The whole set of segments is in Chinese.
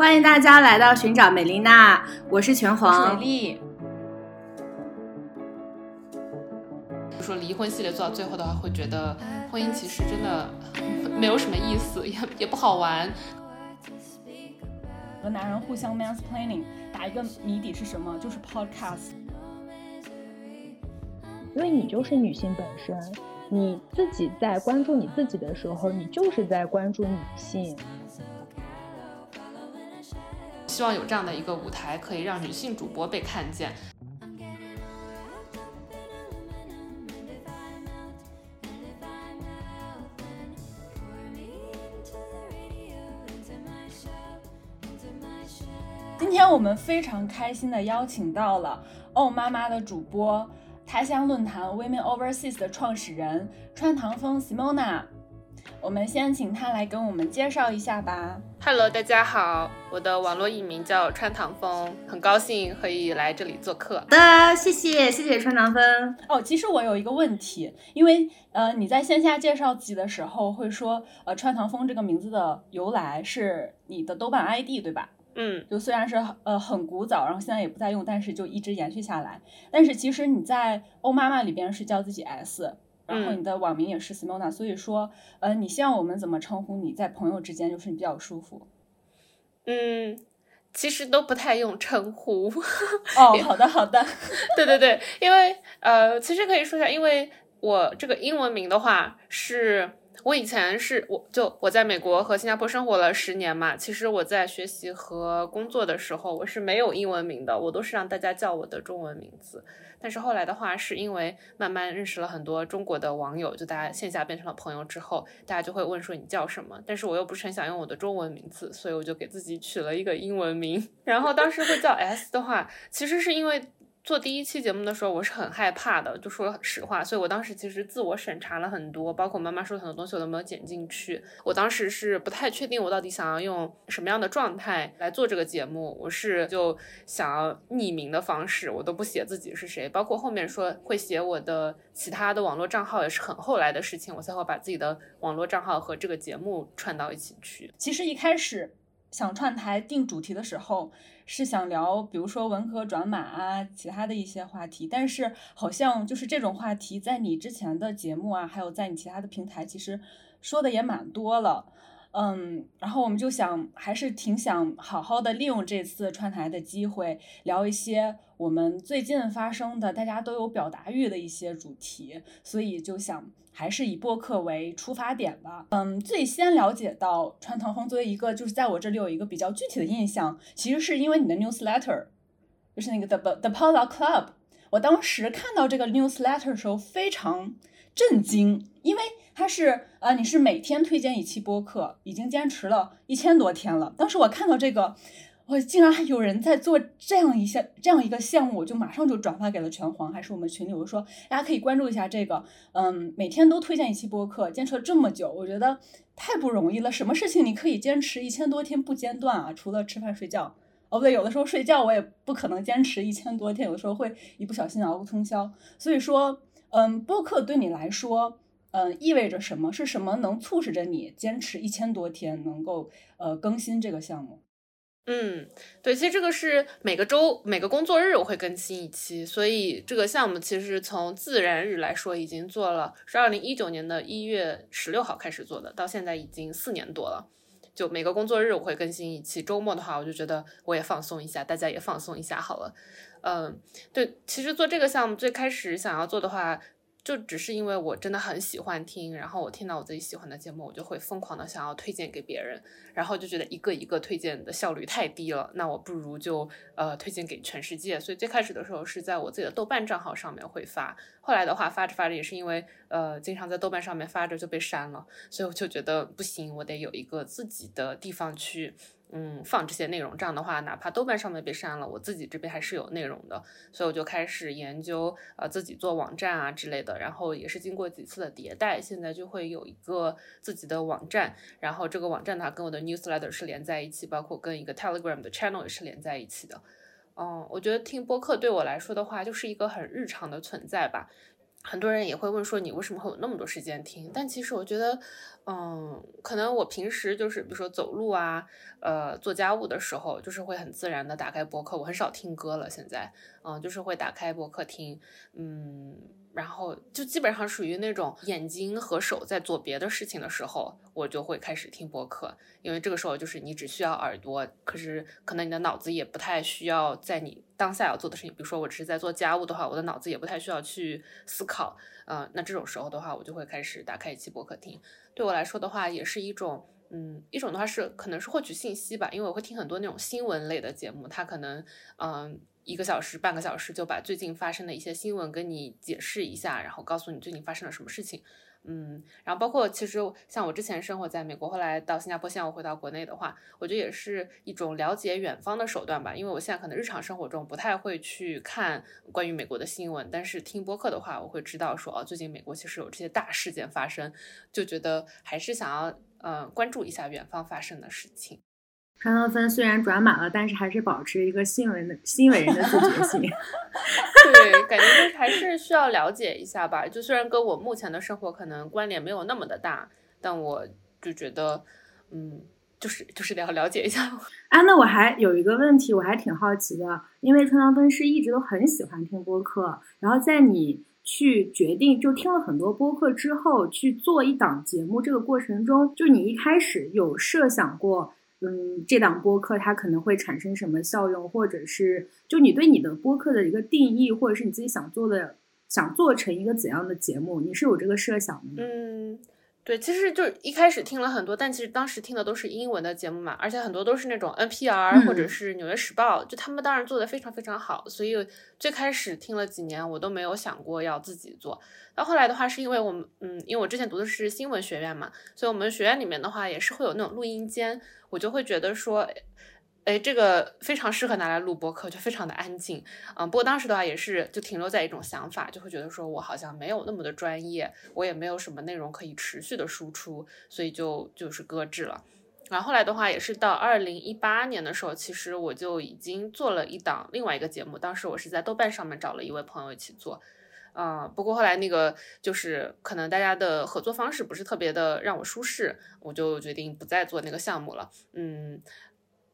欢迎大家来到寻找美丽娜，我是拳我是皇美。丽。比如说离婚系列做到最后的话，会觉得婚姻其实真的没有什么意思，也也不好玩。和男人互相 mansplaining，打一个谜底是什么？就是 podcast。因为你就是女性本身，你自己在关注你自己的时候，你就是在关注女性。希望有这样的一个舞台，可以让女性主播被看见。今天我们非常开心的邀请到了哦妈妈的主播，台乡论坛 Women Overseas 的创始人川唐风 Simona。我们先请他来跟我们介绍一下吧。Hello，大家好，我的网络艺名叫川唐风，很高兴可以来这里做客好。的，谢谢谢谢川唐风。哦，其实我有一个问题，因为呃你在线下介绍自己的时候会说，呃川唐风这个名字的由来是你的豆瓣 ID 对吧？嗯，就虽然是呃很古早，然后现在也不再用，但是就一直延续下来。但是其实你在欧妈妈里边是叫自己 S，然后嗯你的网名也是 Simona，、所以说呃你希望我们怎么称呼你在朋友之间就是你比较舒服。嗯，其实都不太用称呼。哦，好的好的，对对对，因为呃，其实可以说一下，因为我这个英文名的话是。我以前是我就我在美国和新加坡生活了十年嘛，其实我在学习和工作的时候，我是没有英文名的，我都是让大家叫我的中文名字。但是后来的话，是因为慢慢认识了很多中国的网友，就大家线下变成了朋友之后，大家就会问说你叫什么？但是我又不是很想用我的中文名字，所以我就给自己取了一个英文名。然后当时会叫 S 的话，其实是因为做第一期节目的时候，我是很害怕的，就说实话，所以我当时其实自我审查了很多，包括我妈妈说的很多东西我都没有剪进去。我当时是不太确定我到底想要用什么样的状态来做这个节目，我是就想要匿名的方式，我都不写自己是谁，包括后面说会写我的其他的网络账号也是很后来的事情，我才会把自己的网络账号和这个节目串到一起去。其实一开始想串台定主题的时候，是想聊，比如说文科转码啊，其他的一些话题。但是好像就是这种话题，在你之前的节目啊，还有在你其他的平台，其实说的也蛮多了。嗯，然后我们就想，还是挺想好好的利用这次串台的机会，聊一些我们最近发生的大家都有表达欲的一些主题，所以就想还是以播客为出发点吧。嗯，最先了解到川唐风作为一个，就是在我这里有一个比较具体的印象，其实是因为你的 newsletter，就是那个 The The Polar Club。我当时看到这个 newsletter 的时候非常震惊，因为它是呃你是每天推荐一期播客，已经坚持了一千多天了。当时我看到这个。我竟然还有人在做这样一项这样一个项目，我就马上就转发给了拳皇，还是我们群里，我说大家可以关注一下这个，嗯，每天都推荐一期播客，坚持了这么久，我觉得太不容易了。什么事情你可以坚持一千多天不间断啊？除了吃饭睡觉，哦不对，有的时候睡觉我也不可能坚持一千多天，有的时候会一不小心熬个通宵。所以说，嗯，播客对你来说，嗯，意味着什么？是什么能促使着你坚持一千多天，能够呃更新这个项目？嗯，对，其实这个是每个周每个工作日我会更新一期，所以这个项目其实从自然日来说已经做了，是二零一九年的一月十六号开始做的，到现在已经四年多了。就每个工作日我会更新一期，周末的话我就觉得我也放松一下，大家也放松一下好了。嗯，对，其实做这个项目最开始想要做的话。就只是因为我真的很喜欢听，然后我听到我自己喜欢的节目，我就会疯狂的想要推荐给别人，然后就觉得一个一个推荐的效率太低了，那我不如就呃推荐给全世界。所以最开始的时候是在我自己的豆瓣账号上面会发，后来的话发着发着也是因为呃经常在豆瓣上面发着就被删了，所以我就觉得不行，我得有一个自己的地方去。嗯，放这些内容，这样的话，哪怕豆瓣上面被删了，我自己这边还是有内容的，所以我就开始研究，呃，自己做网站啊之类的，然后也是经过几次的迭代，现在就会有一个自己的网站，然后这个网站它跟我的 newsletter 是连在一起，包括跟一个 Telegram 的 channel 也是连在一起的。嗯，我觉得听播客对我来说的话，就是一个很日常的存在吧。很多人也会问说你为什么会有那么多时间听？但其实我觉得，嗯，可能我平时就是比如说走路啊，呃，做家务的时候，就是会很自然的打开播客。我很少听歌了，现在，嗯，就是会打开播客听，嗯。然后就基本上属于那种眼睛和手在做别的事情的时候，我就会开始听播客，因为这个时候就是你只需要耳朵，可是可能你的脑子也不太需要在你当下要做的事情，比如说我只是在做家务的话，我的脑子也不太需要去思考，嗯，那这种时候的话，我就会开始打开一期播客听。对我来说的话，也是一种，嗯，一种的话是可能是获取信息吧，因为我会听很多那种新闻类的节目，它可能，嗯。一个小时、半个小时就把最近发生的一些新闻跟你解释一下，然后告诉你最近发生了什么事情。嗯，然后包括其实像我之前生活在美国，后来到新加坡，现在我回到国内的话，我觉得也是一种了解远方的手段吧。因为我现在可能日常生活中不太会去看关于美国的新闻，但是听播客的话，我会知道说哦，最近美国其实有这些大事件发生，就觉得还是想要呃关注一下远方发生的事情。川汤芬虽然转码了，但是还是保持一个新闻的新闻人的自觉性。对，感觉还是需要了解一下吧。就虽然跟我目前的生活可能关联没有那么的大，但我就觉得，嗯，就是就是要了解一下。啊，那我还有一个问题，我还挺好奇的，因为川汤芬是一直都很喜欢听播客，然后在你去决定就听了很多播客之后去做一档节目这个过程中，就你一开始有设想过？嗯，这档播客它可能会产生什么效用，或者是就你对你的播客的一个定义，或者是你自己想做的，想做成一个怎样的节目，你是有这个设想的吗？嗯。对，其实就一开始听了很多，但其实当时听的都是英文的节目嘛，而且很多都是那种 NPR 或者是纽约时报，就他们当然做的非常非常好，所以最开始听了几年，我都没有想过要自己做。到后来的话，是因为我们，嗯，因为我之前读的是新闻学院嘛，所以我们学院里面的话也是会有那种录音间，我就会觉得说。哎，这个非常适合拿来录播客，就非常的安静。嗯，不过当时的话也是就停留在一种想法，就会觉得说我好像没有那么的专业，我也没有什么内容可以持续的输出，所以就就是搁置了。然后后来的话也是到二零一八年的时候，其实我就已经做了一档另外一个节目，当时我是在豆瓣上面找了一位朋友一起做。嗯，不过后来那个就是可能大家的合作方式不是特别的让我舒适，我就决定不再做那个项目了。嗯。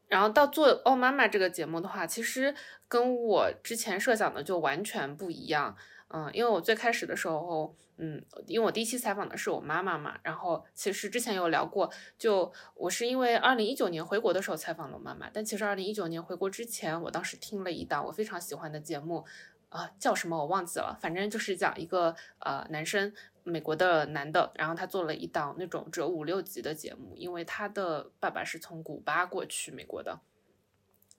然后到做《哦妈妈》这个节目的话，其实跟我之前设想的就完全不一样。嗯，因为我最开始的时候，嗯，因为我第一期采访的是我妈妈嘛，然后其实之前有聊过，就我是因为二零一九年回国的时候采访了我妈妈，但其实二零一九年回国之前，我当时听了一档我非常喜欢的节目，啊，叫什么我忘记了，反正就是讲一个呃男生。美国的男的，然后他做了一档那种只有五六集的节目，因为他的爸爸是从古巴过去美国的，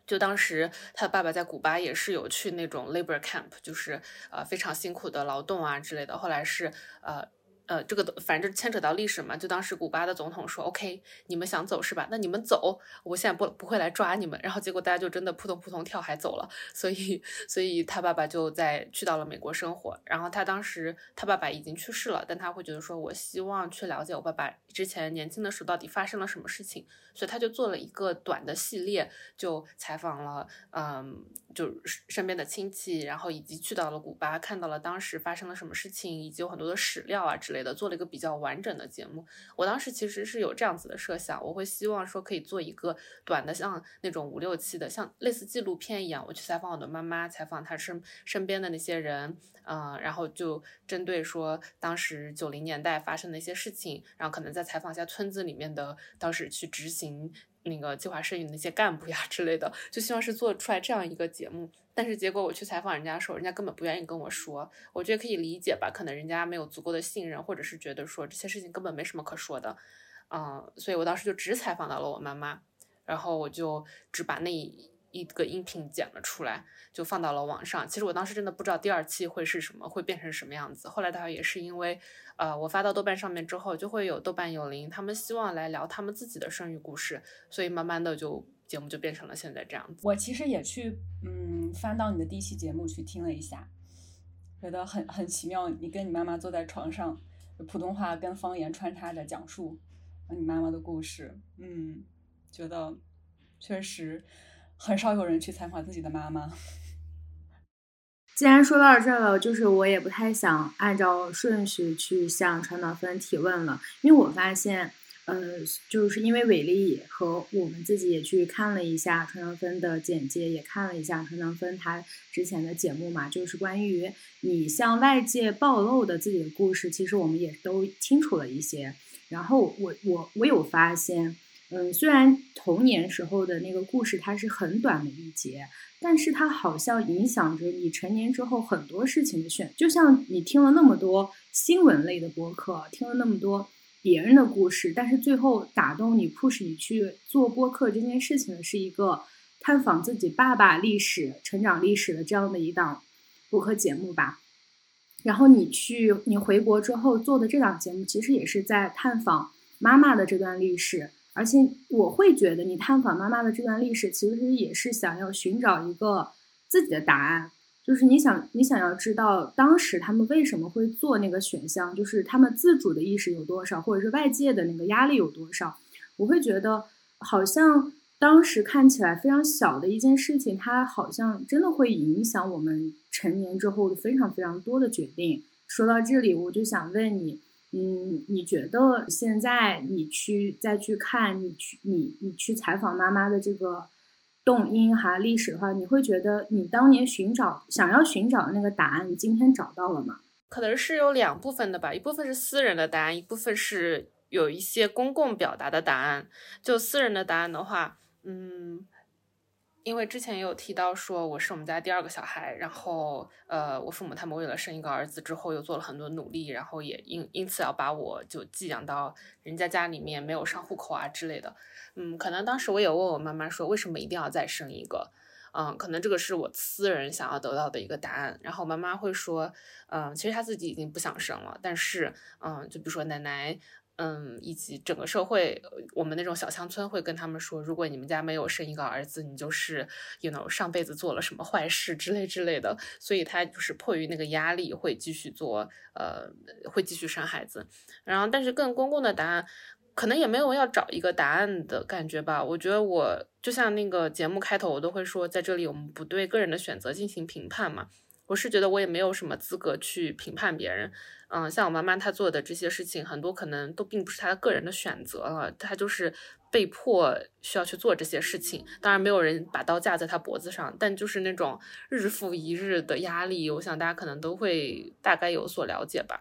就当时他的爸爸在古巴也是有去那种 labor camp，就是呃非常辛苦的劳动啊之类的，后来是呃。呃，这个反正牵扯到历史嘛，就当时古巴的总统说，OK，你们想走是吧？那你们走，我现在不不会来抓你们。然后结果大家就真的扑通扑通跳海走了。所以，所以他爸爸就在去到了美国生活。然后他当时他爸爸已经去世了，但他会觉得说，我希望去了解我爸爸之前年轻的时候到底发生了什么事情。所以他就做了一个短的系列，就采访了，嗯，就身边的亲戚，然后以及去到了古巴，看到了当时发生了什么事情，以及有很多的史料啊之类的，做了一个比较完整的节目。我当时其实是有这样子的设想，我会希望说可以做一个短的，像那种五六期的，像类似纪录片一样，我去采访我的妈妈，采访她身身边的那些人。嗯，然后就针对说当时九零年代发生的一些事情，然后可能再采访一下村子里面的当时去执行那个计划生育那些干部呀 之类的，就希望是做出来这样一个节目。但是结果我去采访人家的时候，人家根本不愿意跟我说，我觉得可以理解吧，可能人家没有足够的信任，或者是觉得说这些事情根本没什么可说的。嗯，所以我当时就只采访到了我妈妈，然后我就只把那一一个音频剪了出来。就放到了网上。其实我当时真的不知道第二期会是什么，会变成什么样子。后来他也是因为，呃，我发到豆瓣上面之后，就会有豆瓣有灵，他们希望来聊他们自己的生育故事，所以慢慢的就节目就变成了现在这样子。我其实也去，嗯，翻到你的第一期节目去听了一下，觉得很很奇妙。你跟你妈妈坐在床上，普通话跟方言穿插着讲述你妈妈的故事，嗯，觉得确实很少有人去采访自己的妈妈。既然说到这了，就是我也不太想按照顺序去向川岛芬提问了，因为我发现，呃，就是因为伟丽和我们自己也去看了一下川岛芬的简介，也看了一下川岛芬他之前的节目嘛，就是关于你向外界暴露的自己的故事，其实我们也都清楚了一些。然后我我我有发现。嗯，虽然童年时候的那个故事它是很短的一节，但是它好像影响着你成年之后很多事情的选。就像你听了那么多新闻类的播客，听了那么多别人的故事，但是最后打动你、push 你去做播客这件事情的是一个探访自己爸爸历史、成长历史的这样的一档播客节目吧。然后你去你回国之后做的这档节目，其实也是在探访妈妈的这段历史。而且我会觉得，你探访妈妈的这段历史，其实也是想要寻找一个自己的答案，就是你想你想要知道当时他们为什么会做那个选项，就是他们自主的意识有多少，或者是外界的那个压力有多少。我会觉得，好像当时看起来非常小的一件事情，它好像真的会影响我们成年之后非常非常多的决定。说到这里，我就想问你。嗯，你觉得现在你去再去看你去你你去采访妈妈的这个动因哈历史的话，你会觉得你当年寻找想要寻找的那个答案，你今天找到了吗？可能是有两部分的吧，一部分是私人的答案，一部分是有一些公共表达的答案。就私人的答案的话，嗯。因为之前也有提到说我是我们家第二个小孩，然后呃，我父母他们为了生一个儿子之后又做了很多努力，然后也因因此要把我就寄养到人家家里面，没有上户口啊之类的。嗯，可能当时我也问我妈妈说为什么一定要再生一个？嗯，可能这个是我私人想要得到的一个答案。然后妈妈会说，嗯，其实她自己已经不想生了，但是嗯，就比如说奶奶。嗯，以及整个社会，我们那种小乡村会跟他们说，如果你们家没有生一个儿子，你就是，you know，上辈子做了什么坏事之类之类的。所以他就是迫于那个压力，会继续做，呃，会继续生孩子。然后，但是更公共的答案，可能也没有要找一个答案的感觉吧。我觉得我就像那个节目开头，我都会说，在这里我们不对个人的选择进行评判嘛。我是觉得我也没有什么资格去评判别人。嗯，像我妈妈她做的这些事情，很多可能都并不是她的个人的选择了，她就是被迫需要去做这些事情。当然，没有人把刀架在她脖子上，但就是那种日复一日的压力，我想大家可能都会大概有所了解吧。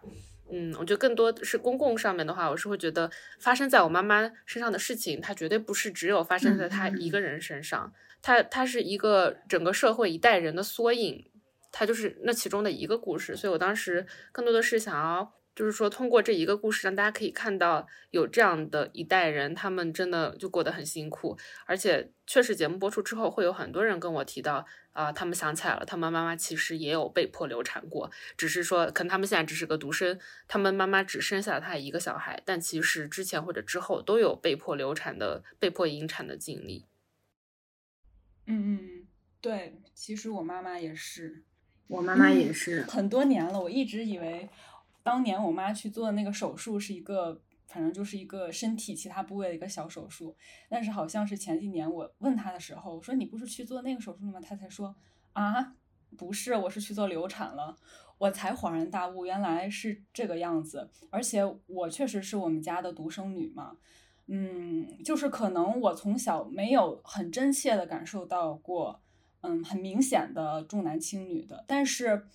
嗯，我觉得更多是公共上面的话，我是会觉得发生在我妈妈身上的事情，它绝对不是只有发生在她一个人身上，她她是一个整个社会一代人的缩影。它就是那其中的一个故事，所以我当时更多的是想要，就是说通过这一个故事，让大家可以看到有这样的一代人，他们真的就过得很辛苦，而且确实节目播出之后，会有很多人跟我提到，啊，他们想起来了，他们妈妈其实也有被迫流产过，只是说可能他们现在只是个独生，他们妈妈只生下了他一个小孩，但其实之前或者之后都有被迫流产的、被迫引产的经历。嗯嗯，对，其实我妈妈也是。我妈妈也是很多年了，我一直以为当年我妈去做的那个手术是一个，反正就是一个身体其他部位的一个小手术。但是好像是前几年我问她的时候，我说你不是去做那个手术了吗？她才说啊，不是，我是去做流产了。我才恍然大悟，原来是这个样子。而且我确实是我们家的独生女嘛，嗯，就是可能我从小没有很真切的感受到过。嗯，很明显的重男轻女的，但是，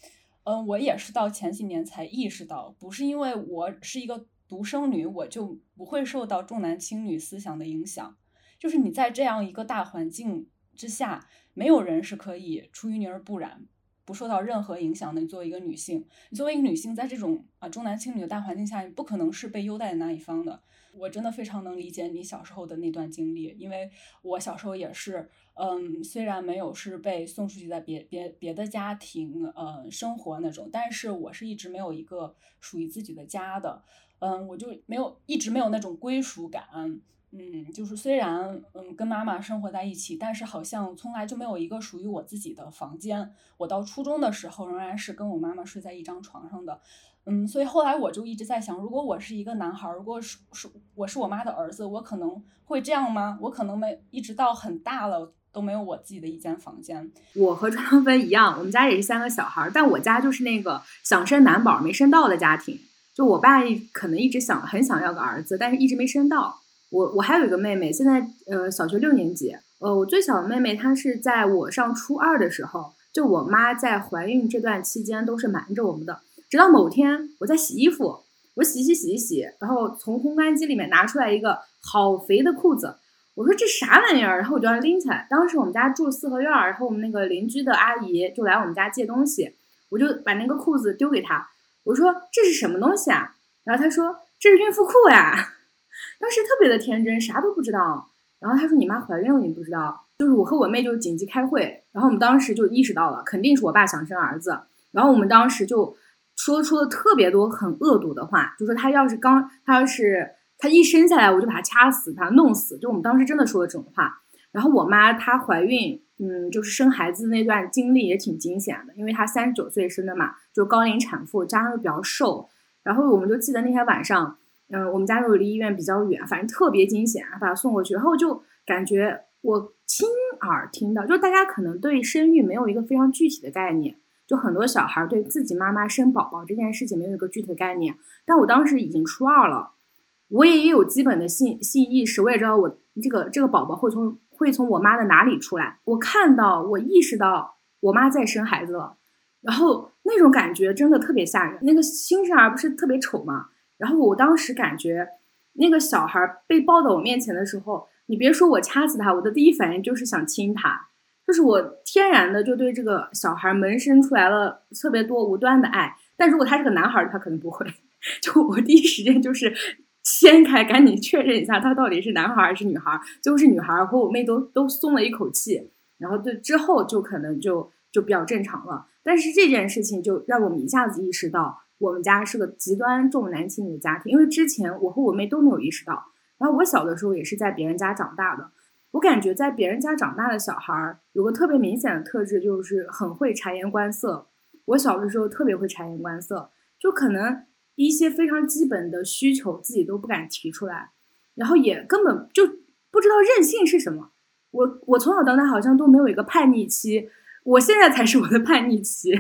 嗯，我也是到前几年才意识到，不是因为我是一个独生女，我就不会受到重男轻女思想的影响。就是你在这样一个大环境之下，没有人是可以出淤泥而不染，不受到任何影响的。你作为一个女性，你作为一个女性，在这种啊重男轻女的大环境下，你不可能是被优待的那一方的。我真的非常能理解你小时候的那段经历，因为我小时候也是，嗯，虽然没有是被送出去在别别别的家庭，呃，生活那种，但是我是一直没有一个属于自己的家的，嗯，我就没有一直没有那种归属感，嗯，就是虽然嗯跟妈妈生活在一起，但是好像从来就没有一个属于我自己的房间。我到初中的时候仍然是跟我妈妈睡在一张床上的。嗯，所以后来我就一直在想，如果我是一个男孩，如果是是我是我妈的儿子，我可能会这样吗？我可能没一直到很大了都没有我自己的一间房间。我和张芳芬一样，我们家也是三个小孩，但我家就是那个想生男宝没生到的家庭。就我爸可能一直想很想要个儿子，但是一直没生到。我我还有一个妹妹，现在呃小学六年级。呃，我最小的妹妹她是在我上初二的时候，就我妈在怀孕这段期间都是瞒着我们的。直到某天我在洗衣服，我洗洗洗洗洗，然后从烘干机里面拿出来一个好肥的裤子，我说这啥玩意儿？然后我就要拎起来。当时我们家住四合院，然后我们那个邻居的阿姨就来我们家借东西，我就把那个裤子丢给她。我说这是什么东西啊？然后她说这是孕妇裤呀。当时特别的天真，啥都不知道。然后他说你妈怀孕了，你不知道？就是我和我妹就紧急开会，然后我们当时就意识到了，肯定是我爸想生儿子。然后我们当时就说出了特别多很恶毒的话，就说他要是刚他要是他一生下来，我就把他掐死，把他弄死。就我们当时真的说了这种话。然后我妈她怀孕，嗯，就是生孩子那段经历也挺惊险的，因为她三十九岁生的嘛，就高龄产妇，加上又比较瘦。然后我们就记得那天晚上，嗯，我们家又离医院比较远，反正特别惊险，把她送过去。然后就感觉我亲耳听到，就大家可能对生育没有一个非常具体的概念，就很多小孩对自己妈妈生宝宝这件事情没有一个具体的概念。但我当时已经初二了，我也有基本的性性意识，我也知道我这个这个宝宝会从。会从我妈的哪里出来？我看到，我意识到我妈在生孩子了，然后那种感觉真的特别吓人。那个新生儿不是特别丑吗？然后我当时感觉，那个小孩被抱到我面前的时候，你别说我掐死他，我的第一反应就是想亲他，就是我天然的就对这个小孩萌生出来了特别多无端的爱。但如果他是个男孩，他可能不会。就我第一时间就是。掀开，赶紧确认一下他到底是男孩还是女孩。最后是女孩，和我妹都都松了一口气。然后对之后就可能就就比较正常了。但是这件事情就让我们一下子意识到，我们家是个极端重男轻女的家庭。因为之前我和我妹都没有意识到。然后我小的时候也是在别人家长大的。我感觉在别人家长大的小孩儿有个特别明显的特质，就是很会察言观色。我小的时候特别会察言观色，就可能。一些非常基本的需求自己都不敢提出来，然后也根本就不知道任性是什么。我我从小到大好像都没有一个叛逆期，我现在才是我的叛逆期。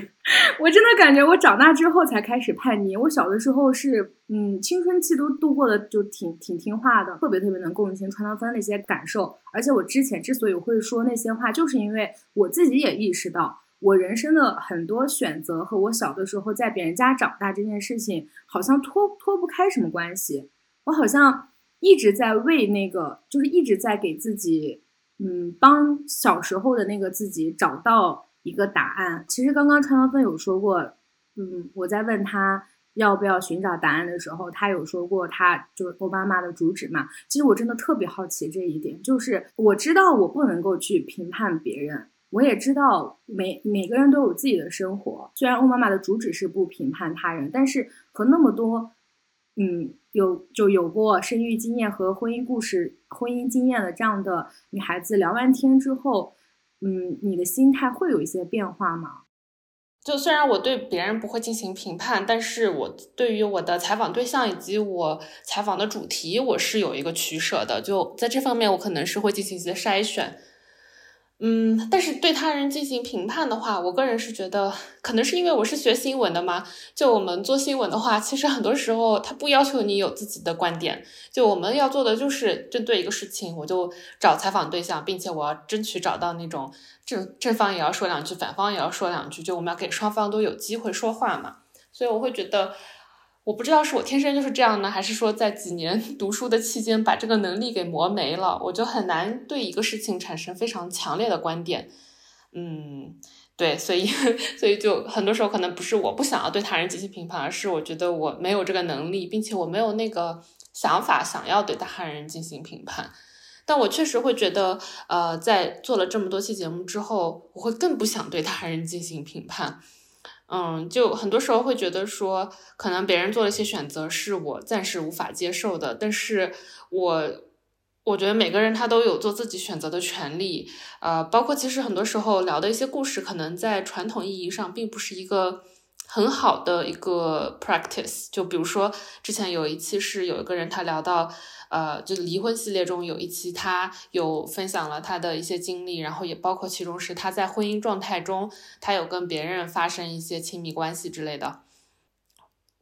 我真的感觉我长大之后才开始叛逆。我小的时候是嗯，青春期都度过的就挺挺听话的，特别特别能共情川汤芬那些感受。而且我之前之所以会说那些话，就是因为我自己也意识到。我人生的很多选择和我小的时候在别人家长大这件事情，好像脱脱不开什么关系。我好像一直在为那个，就是一直在给自己，嗯，帮小时候的那个自己找到一个答案。其实刚刚川川芬有说过，嗯，我在问他要不要寻找答案的时候，他有说过，他就是欧巴妈的主旨嘛。其实我真的特别好奇这一点，就是我知道我不能够去评判别人。我也知道每每个人都有自己的生活，虽然欧妈妈的主旨是不评判他人，但是和那么多，嗯，有就有过生育经验和婚姻故事、婚姻经验的这样的女孩子聊完天之后，嗯，你的心态会有一些变化吗？就虽然我对别人不会进行评判，但是我对于我的采访对象以及我采访的主题，我是有一个取舍的。就在这方面，我可能是会进行一些筛选。嗯，但是对他人进行评判的话，我个人是觉得，可能是因为我是学新闻的嘛。就我们做新闻的话，其实很多时候他不要求你有自己的观点，就我们要做的就是针对一个事情，我就找采访对象，并且我要争取找到那种正正方也要说两句，反方也要说两句，就我们要给双方都有机会说话嘛。所以我会觉得。我不知道是我天生就是这样呢，还是说在几年 读书的期间把这个能力给磨没了，我就很难对一个事情产生非常强烈的观点。嗯，对，所以所以就很多时候可能不是我不想要对他人进行评判，而是我觉得我没有这个能力，并且我没有那个想法想要对他人进行评判。但我确实会觉得，呃，在做了这么多期节目之后，我会更不想对他人进行评判。嗯，就很多时候会觉得说，可能别人做了一些选择是我暂时无法接受的，但是我我觉得每个人他都有做自己选择的权利，呃，包括其实很多时候聊的一些故事，可能在传统意义上并不是一个很好的一个 practice。就比如说之前有一期是有一个人他聊到，呃，就离婚系列中有一期他有分享了他的一些经历，然后也包括其中是他在婚姻状态中他有跟别人发生一些亲密关系之类的。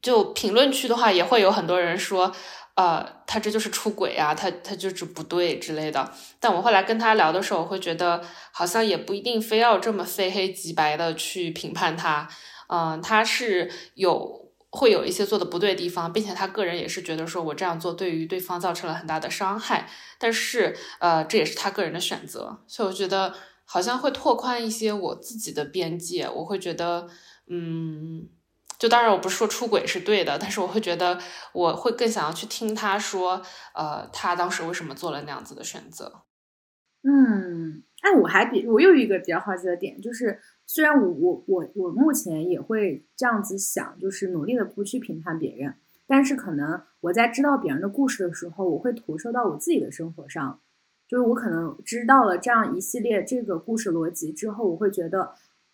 就评论区的话，也会有很多人说，呃，他这就是出轨啊，他他就是不对之类的。但我后来跟他聊的时候，我会觉得好像也不一定非要这么非黑即白的去评判他。嗯，他是有会有一些做的不对的地方，并且他个人也是觉得说我这样做对于对方造成了很大的伤害。但是，呃，这也是他个人的选择，所以我觉得好像会拓宽一些我自己的边界。我会觉得，嗯。就当然，我不是说出轨是对的，但是我会觉得我会更想要去听他说，呃，他当时为什么做了那样子的选择。嗯，哎，我还比我又一个比较好奇的点，就是虽然我我我我目前也会这样子想，就是努力的不去评判别人，但是可能我在知道别人的故事的时候，我会投射到我自己的生活上，就是我可能知道了这样一系列这个故事逻辑之后，我会觉得。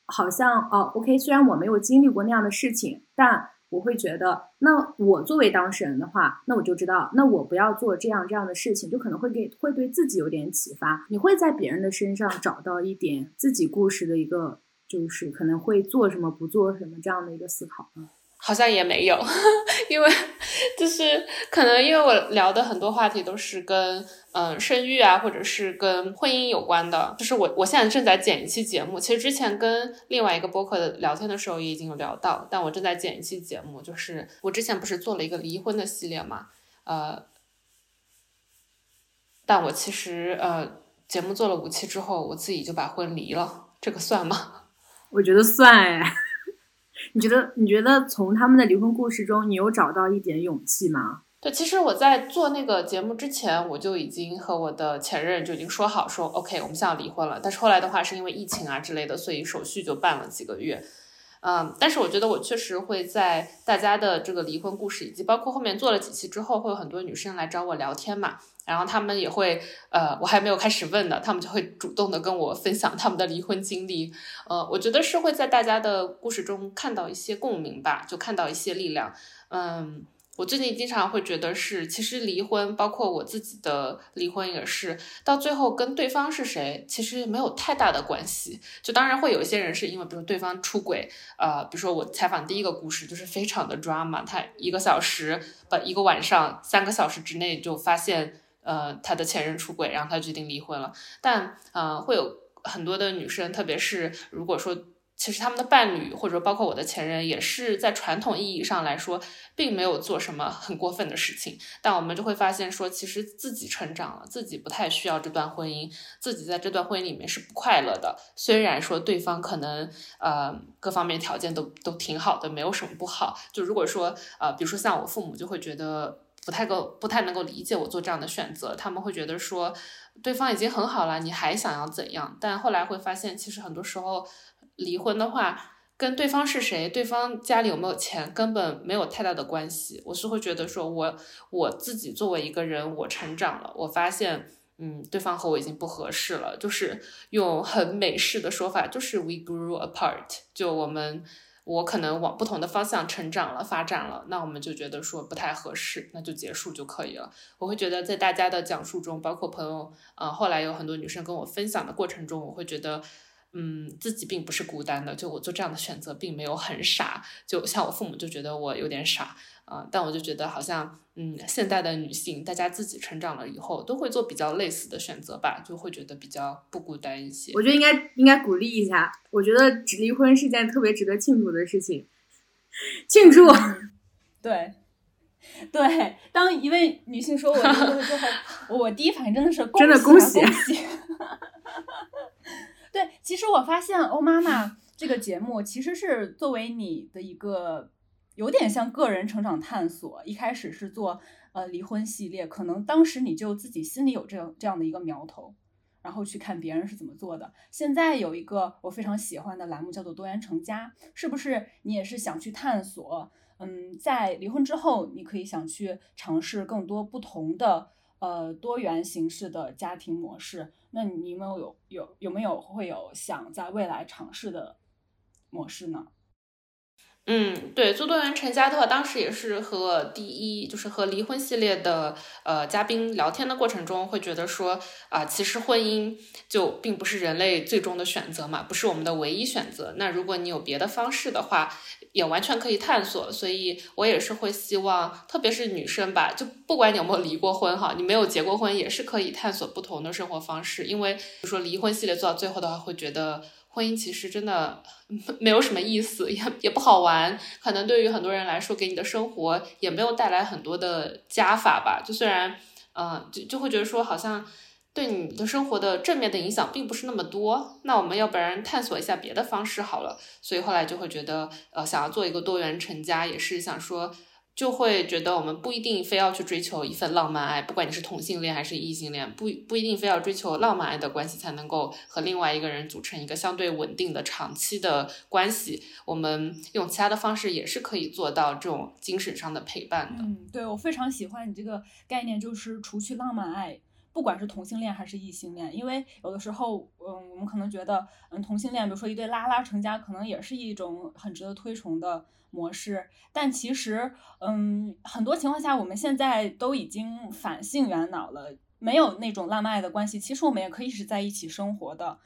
好像哦，OK，虽然我没有经历过那样的事情，但我会觉得，那我作为当事人的话，那我就知道，那我不要做这样这样的事情，就可能会给会对自己有点启发。你会在别人的身上找到一点自己故事的一个，就是可能会做什么不做什么这样的一个思考吗？好像也没有，因为就是可能因为我聊的很多话题都是跟嗯生育啊，或者是跟婚姻有关的。就是我我现在正在剪一期节目，其实之前跟另外一个播客的聊天的时候也已经有聊到，但我正在剪一期节目，就是我之前不是做了一个离婚的系列嘛，呃，但我其实呃节目做了五期之后，我自己就把婚离了，这个算吗？我觉得算哎。你觉得？你觉得从他们的离婚故事中，你有找到一点勇气吗？对，其实我在做那个节目之前，我就已经和我的前任就已经说好，说 OK，我们想要离婚了。但是后来的话，是因为疫情啊之类的，所以手续就办了几个月。嗯，但是我觉得我确实会在大家的这个离婚故事，以及包括后面做了几期之后，会有很多女生来找我聊天嘛。然后他们也会，呃，我还没有开始问呢，他们就会主动的跟我分享他们的离婚经历，呃，我觉得是会在大家的故事中看到一些共鸣吧，就看到一些力量。嗯，我最近经常会觉得是，其实离婚，包括我自己的离婚也是，到最后跟对方是谁，其实没有太大的关系。就当然会有一些人是因为，比如对方出轨，呃，比如说我采访第一个故事就是非常的 drama，他一个小时不一个晚上三个小时之内就发现。呃，他的前任出轨，然后他决定离婚了。但呃，会有很多的女生，特别是如果说，其实他们的伴侣或者包括我的前任，也是在传统意义上来说，并没有做什么很过分的事情。但我们就会发现说，其实自己成长了，自己不太需要这段婚姻，自己在这段婚姻里面是不快乐的。虽然说对方可能呃各方面条件都都挺好的，没有什么不好。就如果说呃，比如说像我父母就会觉得。不太够，不太能够理解我做这样的选择。他们会觉得说，对方已经很好了，你还想要怎样？但后来会发现，其实很多时候离婚的话，跟对方是谁，对方家里有没有钱，根本没有太大的关系。我是会觉得说，我我自己作为一个人，我成长了，我发现，嗯，对方和我已经不合适了。就是用很美式的说法，就是 we grew apart，就我们。我可能往不同的方向成长了、发展了，那我们就觉得说不太合适，那就结束就可以了。我会觉得在大家的讲述中，包括朋友，呃，后来有很多女生跟我分享的过程中，我会觉得。嗯，自己并不是孤单的，就我做这样的选择并没有很傻，就像我父母就觉得我有点傻啊，但我就觉得好像，嗯，现代的女性，大家自己成长了以后，都会做比较类似的选择吧，就会觉得比较不孤单一些。我觉得应该应该鼓励一下，我觉得离婚是件特别值得庆祝的事情，庆祝。对，对，当一位女性说我离婚之后，我第一反应真的是真的恭喜。对，其实我发现欧妈妈这个节目其实是作为你的一个有点像个人成长探索。一开始是做呃离婚系列，可能当时你就自己心里有这样这样的一个苗头，然后去看别人是怎么做的。现在有一个我非常喜欢的栏目叫做多元成家，是不是你也是想去探索？嗯，在离婚之后，你可以想去尝试更多不同的。呃，多元形式的家庭模式，那你们有有有没有会有想在未来尝试的模式呢？嗯，对，做多元成家的话，当时也是和第一，就是和离婚系列的呃嘉宾聊天的过程中，会觉得说啊，其实婚姻就并不是人类最终的选择嘛，不是我们的唯一选择。那如果你有别的方式的话，也完全可以探索。所以我也是会希望，特别是女生吧，就不管你有没有离过婚哈，你没有结过婚，也是可以探索不同的生活方式。因为比如说离婚系列做到最后的话，会觉得。婚姻其实真的没有什么意思，也也不好玩。可能对于很多人来说，给你的生活也没有带来很多的加法吧。就虽然，嗯，就就会觉得说，好像对你的生活的正面的影响并不是那么多。那我们要不然探索一下别的方式好了。所以后来就会觉得，呃，想要做一个多元成家，也是想说。就会觉得我们不一定非要去追求一份浪漫爱，不管你是同性恋还是异性恋，不不一定非要追求浪漫爱的关系才能够和另外一个人组成一个相对稳定的长期的关系。我们用其他的方式也是可以做到这种精神上的陪伴的。嗯，对我非常喜欢你这个概念，就是除去浪漫爱，不管是同性恋还是异性恋，因为有的时候，嗯，我们可能觉得，嗯，同性恋，比如说一对拉拉成家，可能也是一种很值得推崇的。模式，但其实，嗯，很多情况下，我们现在都已经反性缘脑了，没有那种浪漫的关系。其实我们也可以是在一起生活的，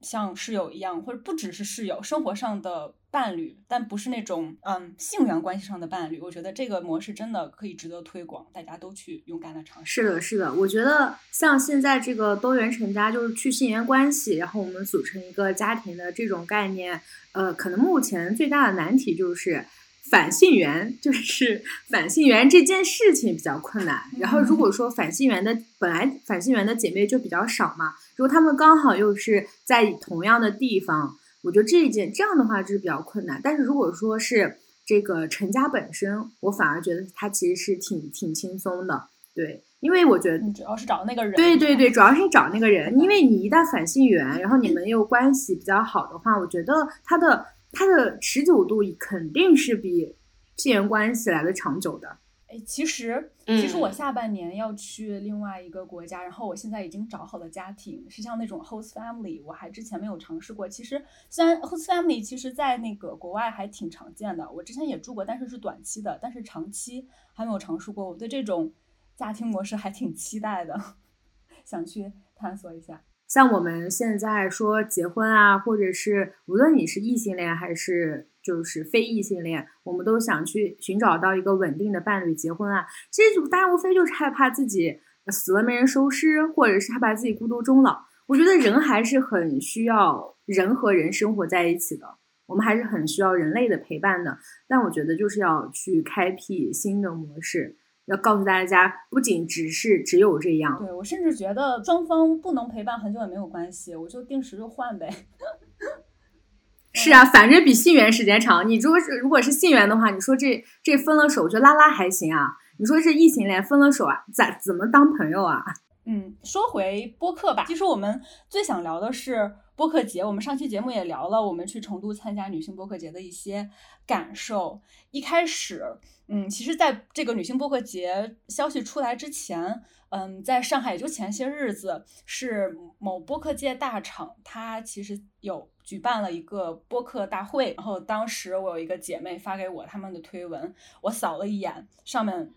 像室友一样，或者不只是室友，生活上的伴侣，但不是那种嗯性缘关系上的伴侣。我觉得这个模式真的可以值得推广，大家都去勇敢的尝试。是的，是的，我觉得像现在这个多元成家，就是去性缘关系，然后我们组成一个家庭的这种概念。呃，可能目前最大的难题就是反性缘，就是反性缘这件事情比较困难。然后如果说反性缘的本来反性缘的姐妹就比较少嘛，如果她们刚好又是在同样的地方，我觉得这一件这样的话就是比较困难。但是如果说是这个成家本身，我反而觉得他其实是挺挺轻松的，对。因为我觉得主要是找那个人，对对对，主要是找那个人。因为你一旦反性缘，然后你们又关系比较好的话，我觉得他的他的持久度肯定是比性缘关系来的长久的。哎，其实其实我下半年要去另外一个国家，然后我现在已经找好了家庭，是像那种 host family，我还之前没有尝试过。其实虽然 host family 其实在那个国外还挺常见的，我之前也住过，但是是短期的，但是长期还没有尝试过。我对这种。家庭模式还挺期待的，想去探索一下。像我们现在说结婚啊，或者是无论你是异性恋还是就是非异性恋，我们都想去寻找到一个稳定的伴侣结婚啊。其实大家无非就是害怕自己死了没人收尸，或者是害怕自己孤独终老。我觉得人还是很需要人和人生活在一起的，我们还是很需要人类的陪伴的。但我觉得就是要去开辟新的模式。要告诉大家，不仅只是只有这样。对我甚至觉得双方不能陪伴很久也没有关系，我就定时就换呗。是啊，反正比信缘时间长。你如果是如果是信缘的话，你说这这分了手，我觉得拉拉还行啊。你说是异性恋分了手啊，咋怎么当朋友啊？嗯，说回播客吧，其实我们最想聊的是播客节。我们上期节目也聊了，我们去成都参加女性播客节的一些感受。一开始。嗯，其实，在这个女性播客节消息出来之前，嗯，在上海也就前些日子，是某播客界大厂，它其实有举办了一个播客大会。然后当时我有一个姐妹发给我他们的推文，我扫了一眼，上面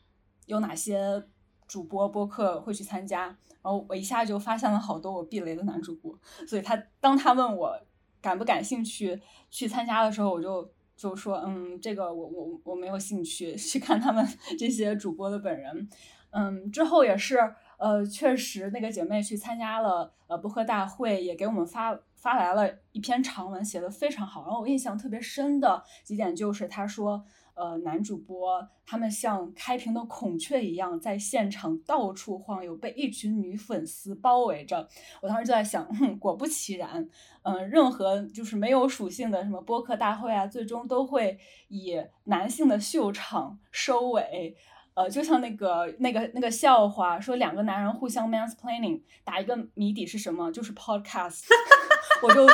有哪些主播播客会去参加，然后我一下就发现了好多我避雷的男主播。所以他当他问我感不感兴趣去参加的时候，我就。就说嗯，这个我我我没有兴趣 去看他们这些主播的本人，嗯，之后也是呃，确实那个姐妹去参加了呃播客大会，也给我们发发来了一篇长文，写的非常好。然后我印象特别深的几点就是她说。呃，男主播他们像开屏的孔雀一样，在现场到处晃悠，被一群女粉丝包围着。我当时就在想，哼，果不其然，嗯，任何就是没有属性的什么播客大会啊，最终都会以男性的秀场收尾。呃，就像那个那个那个笑话，说两个男人互相 mansplaining，打一个谜底是什么？就是 podcast。我就 我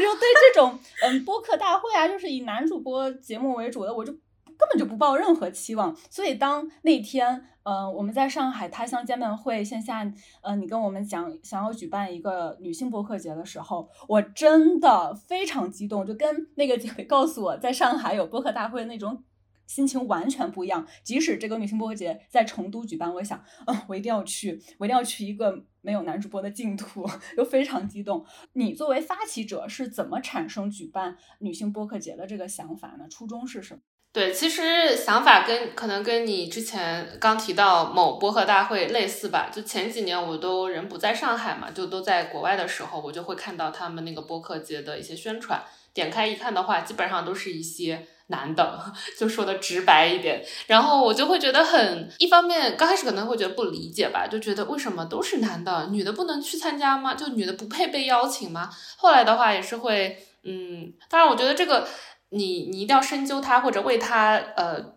就对这种嗯播客大会啊，就是以男主播节目为主的，我就根本就不抱任何期望。所以当那天，呃，我们在上海他乡见面会线下，呃，你跟我们讲想要举办一个女性播客节的时候，我真的非常激动，就跟那个告诉我在上海有播客大会那种。心情完全不一样。即使这个女性播客节在成都举办，我想，嗯，我一定要去，我一定要去一个没有男主播的净土，又非常激动。你作为发起者是怎么产生举办女性播客节的这个想法呢？初衷是什么？对，其实想法跟可能跟你之前刚提到某播客大会类似吧。就前几年我都人不在上海嘛，就都在国外的时候，我就会看到他们那个播客节的一些宣传。点开一看的话，基本上都是一些。男的，就说的直白一点，然后我就会觉得很，一方面刚开始可能会觉得不理解吧，就觉得为什么都是男的，女的不能去参加吗？就女的不配被邀请吗？后来的话也是会，嗯，当然我觉得这个你你一定要深究他或者为他呃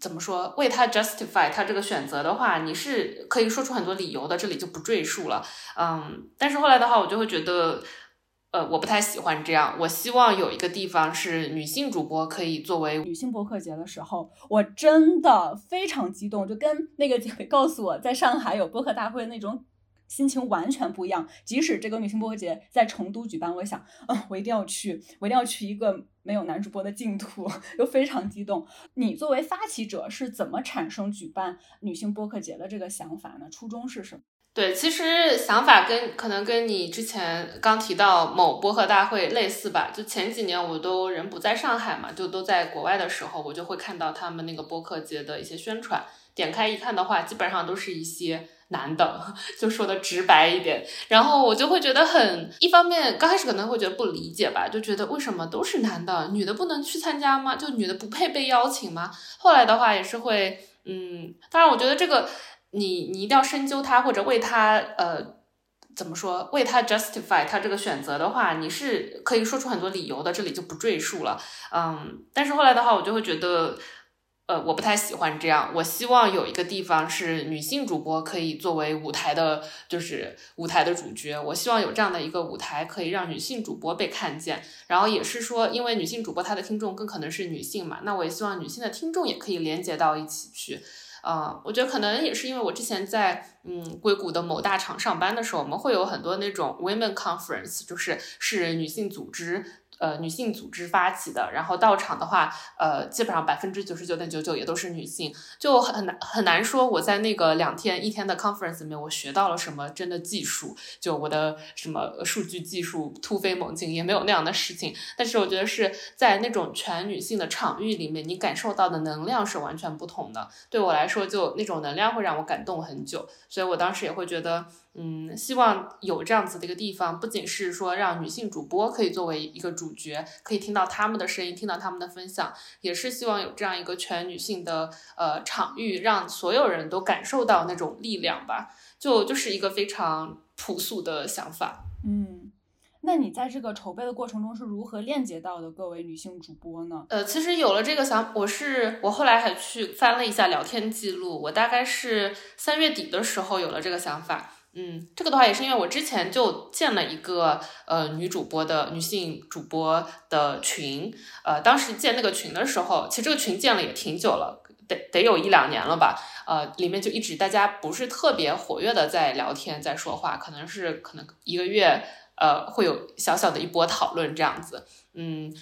怎么说为他 justify 他这个选择的话，你是可以说出很多理由的，这里就不赘述了，嗯，但是后来的话我就会觉得。呃，我不太喜欢这样。我希望有一个地方是女性主播可以作为女性播客节的时候，我真的非常激动，就跟那个告诉我在上海有播客大会那种心情完全不一样。即使这个女性播客节在成都举办，我想，嗯，我一定要去，我一定要去一个没有男主播的净土，又非常激动。你作为发起者是怎么产生举办女性播客节的这个想法呢？初衷是什么？对，其实想法跟可能跟你之前刚提到某播客大会类似吧。就前几年我都人不在上海嘛，就都在国外的时候，我就会看到他们那个播客节的一些宣传。点开一看的话，基本上都是一些男的，就说的直白一点。然后我就会觉得很，一方面刚开始可能会觉得不理解吧，就觉得为什么都是男的，女的不能去参加吗？就女的不配被邀请吗？后来的话也是会，嗯，当然我觉得这个。你你一定要深究他或者为他呃怎么说为他 justify 他这个选择的话，你是可以说出很多理由的，这里就不赘述了。嗯，但是后来的话，我就会觉得呃我不太喜欢这样。我希望有一个地方是女性主播可以作为舞台的，就是舞台的主角。我希望有这样的一个舞台，可以让女性主播被看见。然后也是说，因为女性主播她的听众更可能是女性嘛，那我也希望女性的听众也可以连接到一起去。呃，我觉得可能也是因为我之前在嗯硅谷的某大厂上班的时候，我们会有很多那种 women conference，就是是女性组织。呃，女性组织发起的，然后到场的话，呃，基本上百分之九十九点九九也都是女性，就很难很难说我在那个两天一天的 conference 里面，我学到了什么真的技术，就我的什么数据技术突飞猛进，也没有那样的事情。但是我觉得是在那种全女性的场域里面，你感受到的能量是完全不同的。对我来说，就那种能量会让我感动很久，所以我当时也会觉得。嗯，希望有这样子的一个地方，不仅是说让女性主播可以作为一个主角，可以听到他们的声音，听到他们的分享，也是希望有这样一个全女性的呃场域，让所有人都感受到那种力量吧。就就是一个非常朴素的想法。嗯，那你在这个筹备的过程中是如何链接到的各位女性主播呢？呃，其实有了这个想，我是我后来还去翻了一下聊天记录，我大概是三月底的时候有了这个想法。嗯，这个的话也是因为我之前就建了一个呃女主播的女性主播的群，呃，当时建那个群的时候，其实这个群建了也挺久了，得得有一两年了吧，呃，里面就一直大家不是特别活跃的在聊天在说话，可能是可能一个月呃会有小小的一波讨论这样子，嗯。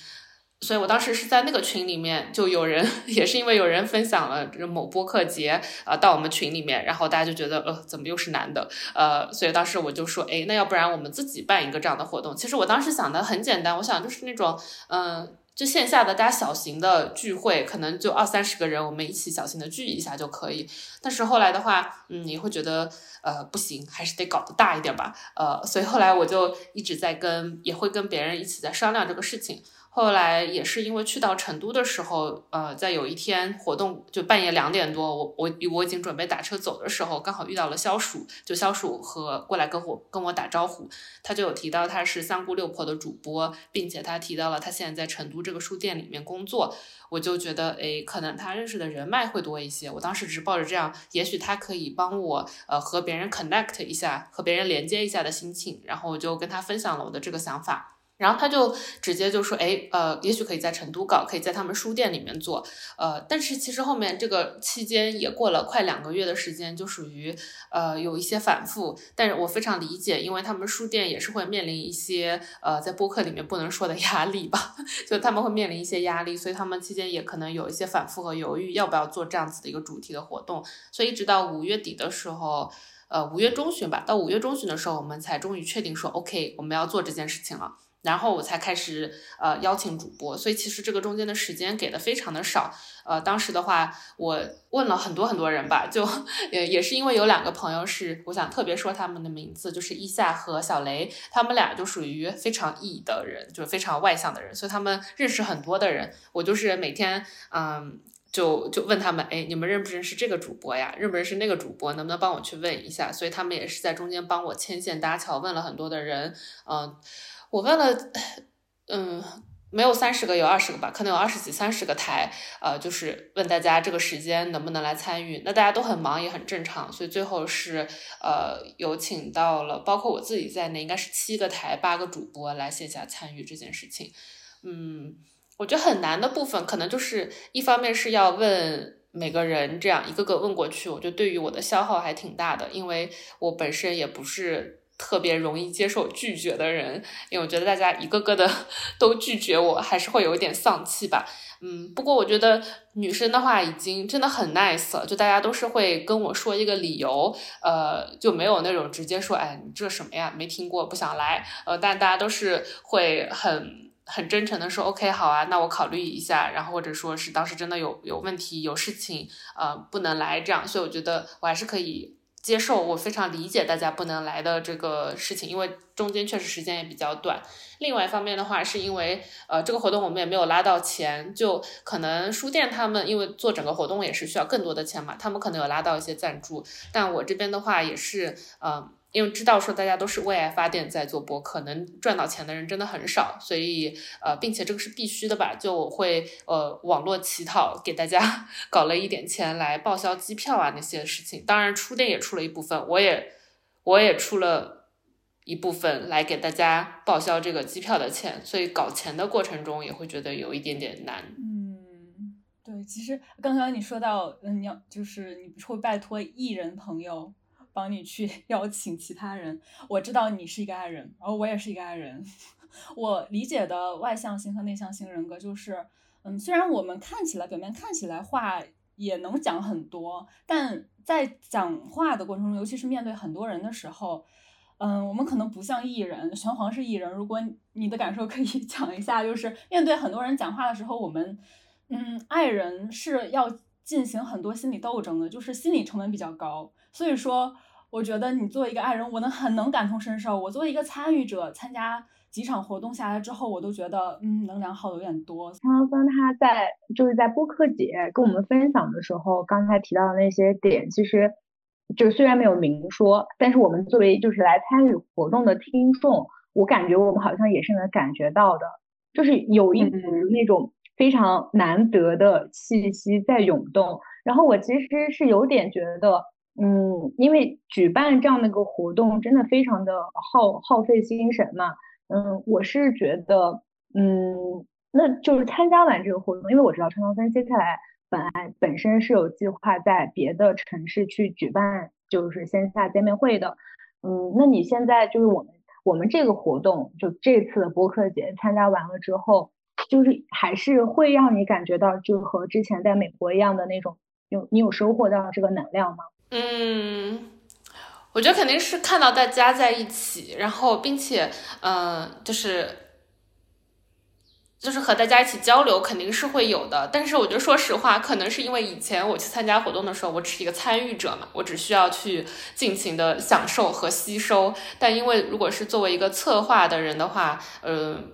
所以我当时是在那个群里面，就有人 也是因为有人分享了这某播客节啊，到我们群里面，然后大家就觉得呃，怎么又是男的？呃，所以当时我就说，哎，那要不然我们自己办一个这样的活动？其实我当时想的很简单，我想就是那种嗯，就线下的大家小型的聚会，可能就二三十个人，我们一起小型的聚一下就可以。但是后来的话，嗯，你会觉得呃不行，还是得搞得大一点吧。呃，所以后来我就一直在跟，也会跟别人一起在商量这个事情。后来也是因为去到成都的时候，呃，在有一天活动就半夜两点多，我我我已经准备打车走的时候，刚好遇到了肖鼠，就肖鼠和过来跟我跟我打招呼，他就有提到他是三姑六婆的主播，并且他提到了他现在在成都这个书店里面工作，我就觉得诶，可能他认识的人脉会多一些。我当时只是抱着这样，也许他可以帮我呃和别人 connect 一下，和别人连接一下的心情，然后我就跟他分享了我的这个想法。然后他就直接就说，哎，呃，也许可以在成都搞，可以在他们书店里面做，呃，但是其实后面这个期间也过了快两个月的时间，就属于呃有一些反复，但是我非常理解，因为他们书店也是会面临一些呃在播客里面不能说的压力吧，就他们会面临一些压力，所以他们期间也可能有一些反复和犹豫，要不要做这样子的一个主题的活动，所以一直到五月底的时候，呃，五月中旬吧，到五月中旬的时候，我们才终于确定说，OK，我们要做这件事情了。然后我才开始呃邀请主播，所以其实这个中间的时间给的非常的少。呃，当时的话我问了很多很多人吧，就也也是因为有两个朋友是我想特别说他们的名字，就是伊夏和小雷，他们俩就属于非常 E 的人，就是非常外向的人，所以他们认识很多的人。我就是每天嗯就就问他们，哎，你们认不认识这个主播呀？认不认识那个主播？能不能帮我去问一下？所以他们也是在中间帮我牵线搭桥，问了很多的人，嗯。我问了，嗯，没有三十个，有二十个吧，可能有二十几、三十个台，呃，就是问大家这个时间能不能来参与。那大家都很忙，也很正常，所以最后是呃有请到了，包括我自己在内，应该是七个台、八个主播来线下参与这件事情。嗯，我觉得很难的部分，可能就是一方面是要问每个人，这样一个个问过去，我觉得对于我的消耗还挺大的，因为我本身也不是。特别容易接受拒绝的人，因为我觉得大家一个个的 都拒绝我，还是会有一点丧气吧。嗯，不过我觉得女生的话已经真的很 nice 了，就大家都是会跟我说一个理由，呃，就没有那种直接说，哎，你这什么呀，没听过，不想来。呃，但大家都是会很很真诚的说，OK，好啊，那我考虑一下，然后或者说是当时真的有有问题、有事情，呃，不能来这样。所以我觉得我还是可以。接受，我非常理解大家不能来的这个事情，因为中间确实时间也比较短。另外一方面的话，是因为呃这个活动我们也没有拉到钱，就可能书店他们因为做整个活动也是需要更多的钱嘛，他们可能有拉到一些赞助，但我这边的话也是嗯。因为知道说大家都是为爱发电在做播客，能赚到钱的人真的很少，所以呃，并且这个是必须的吧，就我会呃网络乞讨给大家 搞了一点钱来报销机票啊那些事情。当然出店也出了一部分，我也我也出了一部分来给大家报销这个机票的钱，所以搞钱的过程中也会觉得有一点点难。嗯，对，其实刚刚你说到，嗯，你要就是你会拜托艺人朋友。帮你去 邀请其他人，我知道你是一个爱人，然后我也是一个爱人。我理解的外向型和内向型人格就是，嗯，虽然我们看起来表面看起来话也能讲很多，但在讲话的过程中，尤其是面对很多人的时候，嗯，我们可能不像艺人，玄黄是艺人。如果你的感受可以 讲一下，就是面对很多人讲话的时候，我们，嗯，爱人是要进行很多心理斗争的，就是心理成本比较高。所以说，我觉得你作为一个爱人，我能很能感同身受。我作为一个参与者，参加几场活动下来之后，我都觉得，嗯，能量耗的有点多。刚刚他在就是在播客节跟我们分享的时候，刚才提到的那些点，其实就虽然没有明说，但是我们作为就是来参与活动的听众，我感觉我们好像也是能感觉到的，就是有一股那种非常难得的气息在涌动。然后我其实是有点觉得。嗯，因为举办这样的一个活动真的非常的耗耗费精神嘛。嗯，我是觉得，嗯，那就是参加完这个活动，因为我知道陈高芬接下来本来本身是有计划在别的城市去举办就是线下见面会的。嗯，那你现在就是我们我们这个活动就这次的播客节参加完了之后，就是还是会让你感觉到就和之前在美国一样的那种，有你有收获到这个能量吗？嗯，我觉得肯定是看到大家在一起，然后并且，嗯，就是就是和大家一起交流，肯定是会有的。但是我觉得，说实话，可能是因为以前我去参加活动的时候，我只是一个参与者嘛，我只需要去尽情的享受和吸收。但因为如果是作为一个策划的人的话，嗯。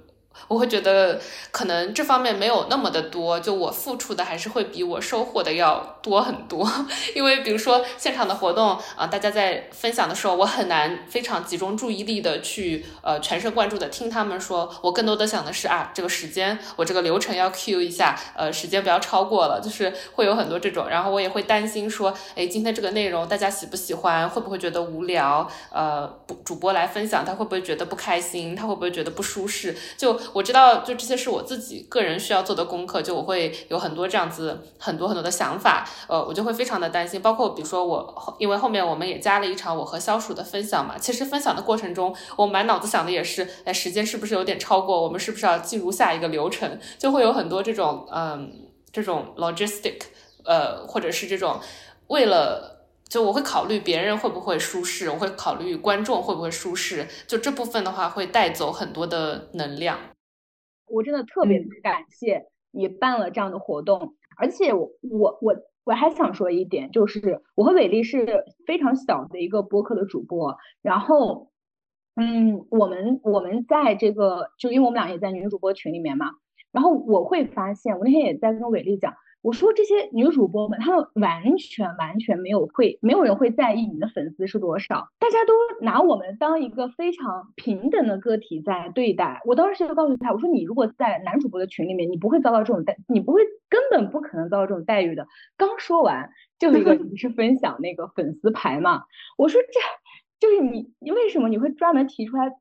我会觉得可能这方面没有那么的多，就我付出的还是会比我收获的要多很多。因为比如说现场的活动啊，大家在分享的时候，我很难非常集中注意力的去呃全神贯注的听他们说。我更多的想的是啊，这个时间我这个流程要 cue 一下，呃，时间不要超过了，就是会有很多这种。然后我也会担心说，哎，今天这个内容大家喜不喜欢，会不会觉得无聊？呃，不主播来分享他会不会觉得不开心？他会不会觉得不舒适？就我知道，就这些是我自己个人需要做的功课，就我会有很多这样子很多很多的想法，呃，我就会非常的担心。包括比如说我，因为后面我们也加了一场我和消暑的分享嘛，其实分享的过程中，我满脑子想的也是，哎，时间是不是有点超过？我们是不是要进入下一个流程？就会有很多这种，嗯，这种 logistic，呃，或者是这种为了。就我会考虑别人会不会舒适，我会考虑观众会不会舒适，就这部分的话会带走很多的能量。我真的特别感谢你办了这样的活动，而且我我我我还想说一点，就是我和伟丽是非常小的一个播客的主播，然后嗯，我们我们在这个就因为我们俩也在女主播群里面嘛，然后我会发现，我那天也在跟伟丽讲。我说这些女主播们，她们完全完全没有会，没有人会在意你的粉丝是多少，大家都拿我们当一个非常平等的个体在对待。我当时就告诉他，我说你如果在男主播的群里面，你不会遭到这种待，你不会根本不可能遭到这种待遇的。刚说完，就一个你是分享那个粉丝牌嘛，我说这就是你，你为什么你会专门提出来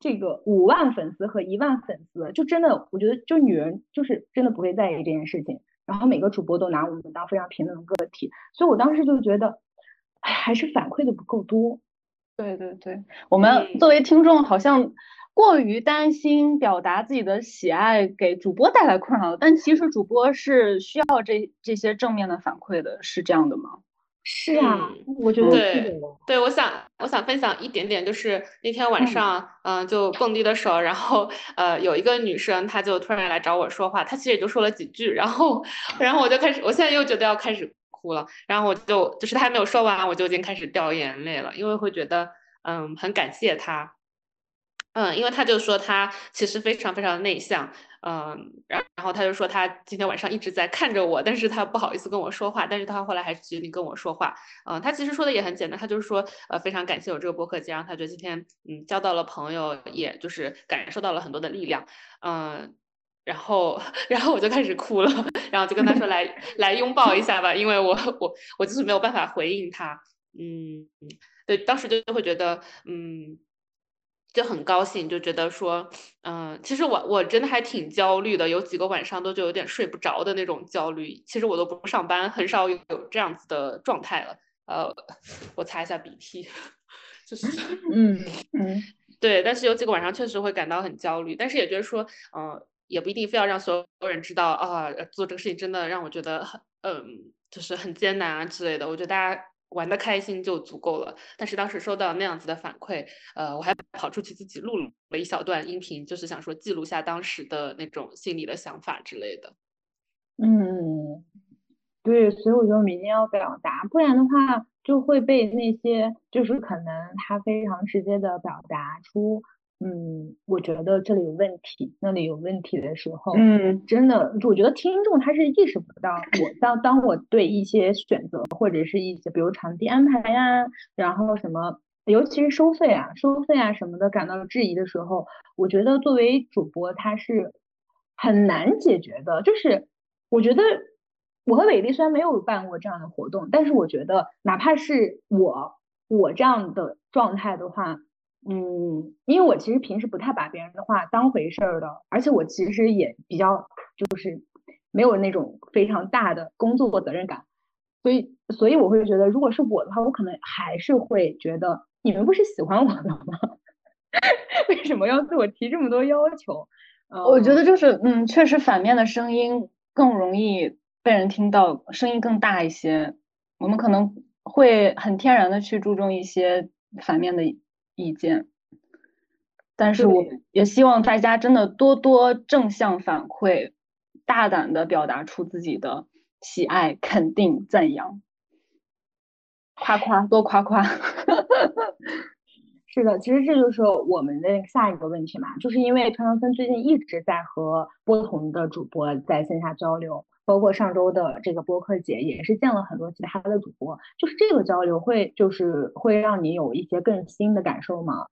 这个五万粉丝和一万粉丝？就真的，我觉得就女人就是真的不会在意这件事情。然后每个主播都拿我们当非常平等的个体，所以我当时就觉得，哎，还是反馈的不够多。对对对，我们作为听众好像过于担心表达自己的喜爱给主播带来困扰，但其实主播是需要这这些正面的反馈的，是这样的吗？是啊，我觉得对对，我想我想分享一点点，就是那天晚上，嗯，就蹦迪的时候，然后呃，有一个女生，她就突然来找我说话，她其实也就说了几句，然后然后我就开始，我现在又觉得要开始哭了，然后我就就是她还没有说完，我就已经开始掉眼泪了，因为会觉得嗯很感谢她，嗯，因为她就说她其实非常非常内向。嗯，然然后他就说他今天晚上一直在看着我，但是他不好意思跟我说话，但是他后来还是决定跟我说话。嗯，他其实说的也很简单，他就是说，呃，非常感谢我这个播客，既然他觉得今天嗯交到了朋友，也就是感受到了很多的力量。嗯，然后然后我就开始哭了，然后就跟他说来来拥抱一下吧，因为我我我就是没有办法回应他。嗯，对，当时就会觉得嗯。就很高兴，就觉得说，嗯，其实我我真的还挺焦虑的，有几个晚上都就有点睡不着的那种焦虑。其实我都不上班，很少有这样子的状态了。呃，我擦一下鼻涕，就是，嗯嗯，对。但是有几个晚上确实会感到很焦虑，但是也觉得说，嗯，也不一定非要让所有人知道啊，做这个事情真的让我觉得很，嗯，就是很艰难啊之类的。我觉得大家。玩的开心就足够了，但是当时收到那样子的反馈，呃，我还跑出去自己录了一小段音频，就是想说记录下当时的那种心里的想法之类的。嗯，对，所以我觉得明天要表达，不然的话就会被那些就是可能他非常直接的表达出。嗯，我觉得这里有问题，那里有问题的时候，嗯，真的，我觉得听众他是意识不到我当当我对一些选择或者是一些比如场地安排呀，然后什么，尤其是收费啊、收费啊什么的感到质疑的时候，我觉得作为主播他是很难解决的。就是我觉得我和伟丽虽然没有办过这样的活动，但是我觉得哪怕是我我这样的状态的话。嗯，因为我其实平时不太把别人的话当回事儿的，而且我其实也比较就是没有那种非常大的工作责任感，所以所以我会觉得，如果是我的话，我可能还是会觉得你们不是喜欢我的吗？为什么要对我提这么多要求？我觉得就是嗯，确实反面的声音更容易被人听到，声音更大一些，我们可能会很天然的去注重一些反面的。意见，但是我也希望大家真的多多正向反馈，大胆的表达出自己的喜爱、肯定、赞扬，夸夸多夸夸。是的，其实这就是我们的下一个问题嘛，就是因为川川森最近一直在和不同的主播在线下交流，包括上周的这个播客节也是见了很多其他的主播，就是这个交流会就是会让你有一些更新的感受吗？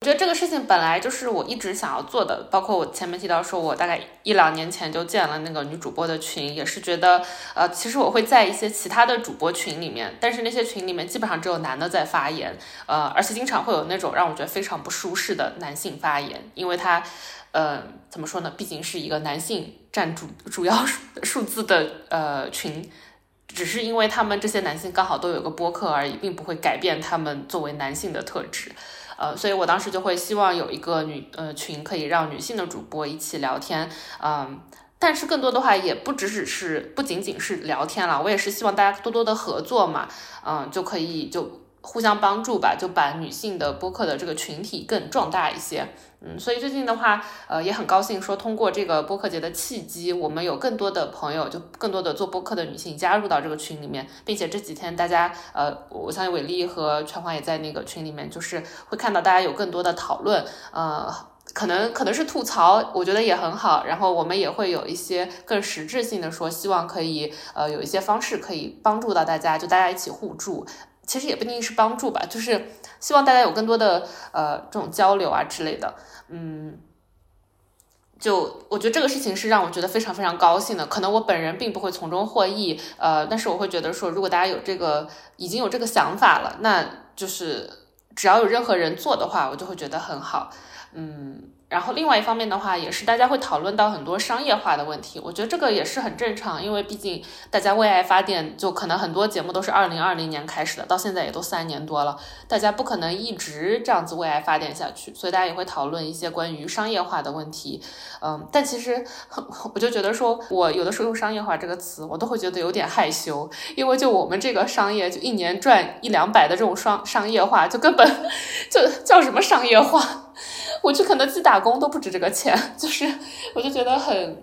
我觉得这个事情本来就是我一直想要做的，包括我前面提到说，我大概一两年前就建了那个女主播的群，也是觉得，呃，其实我会在一些其他的主播群里面，但是那些群里面基本上只有男的在发言，呃，而且经常会有那种让我觉得非常不舒适的男性发言，因为他，呃，怎么说呢，毕竟是一个男性占主主要数数字的呃群，只是因为他们这些男性刚好都有个播客而已，并不会改变他们作为男性的特质。呃，所以我当时就会希望有一个女呃群，可以让女性的主播一起聊天，嗯，但是更多的话也不只只是不仅仅是聊天了，我也是希望大家多多的合作嘛，嗯，就可以就互相帮助吧，就把女性的播客的这个群体更壮大一些。嗯，所以最近的话，呃，也很高兴说，通过这个播客节的契机，我们有更多的朋友，就更多的做播客的女性加入到这个群里面，并且这几天大家，呃，我相信伟丽和全华也在那个群里面，就是会看到大家有更多的讨论，呃，可能可能是吐槽，我觉得也很好。然后我们也会有一些更实质性的说，希望可以，呃，有一些方式可以帮助到大家，就大家一起互助。其实也不一定是帮助吧，就是希望大家有更多的呃这种交流啊之类的。嗯，就我觉得这个事情是让我觉得非常非常高兴的。可能我本人并不会从中获益，呃，但是我会觉得说，如果大家有这个已经有这个想法了，那就是只要有任何人做的话，我就会觉得很好。嗯。然后另外一方面的话，也是大家会讨论到很多商业化的问题，我觉得这个也是很正常，因为毕竟大家为爱发电，就可能很多节目都是二零二零年开始的，到现在也都三年多了，大家不可能一直这样子为爱发电下去，所以大家也会讨论一些关于商业化的问题。嗯，但其实我就觉得说，我有的时候用商业化这个词，我都会觉得有点害羞，因为就我们这个商业，就一年赚一两百的这种商商业化，就根本 就叫什么商业化？我去肯德基打工都不值这个钱，就是我就觉得很，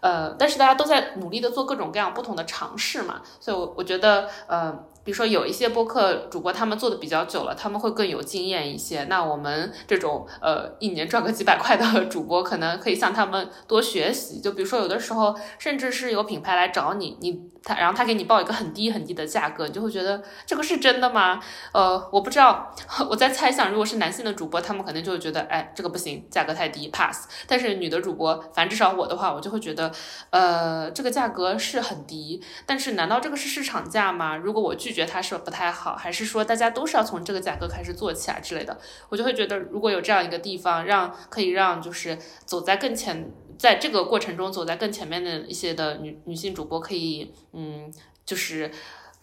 呃，但是大家都在努力的做各种各样不同的尝试嘛，所以，我我觉得，呃。比如说有一些播客主播，他们做的比较久了，他们会更有经验一些。那我们这种呃一年赚个几百块的 主播，可能可以向他们多学习。就比如说有的时候，甚至是有品牌来找你，你他然后他给你报一个很低很低的价格，你就会觉得这个是真的吗？呃，我不知道，我在猜想，如果是男性的主播，他们可能就会觉得，哎，这个不行，价格太低，pass。但是女的主播，反正至少我的话，我就会觉得，呃，这个价格是很低，但是难道这个是市场价吗？如果我拒觉得它是不太好，还是说大家都是要从这个价格开始做起啊之类的？我就会觉得，如果有这样一个地方，让可以让就是走在更前，在这个过程中走在更前面的一些的女女性主播，可以嗯，就是。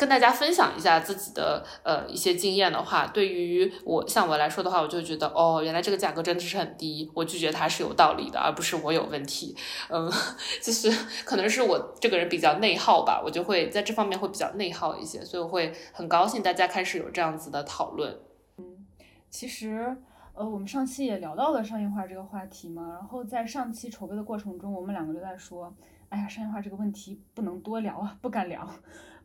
跟大家分享一下自己的呃一些经验的话，对于我像我来说的话，我就觉得哦，原来这个价格真的是很低，我拒绝它是有道理的，而不是我有问题。嗯，就是可能是我这个人比较内耗吧，我就会在这方面会比较内耗一些，所以我会很高兴大家开始有这样子的讨论。嗯，其实呃，我们上期也聊到了商业化这个话题嘛，然后在上期筹备的过程中，我们两个就在说，哎呀，商业化这个问题不能多聊啊，不敢聊。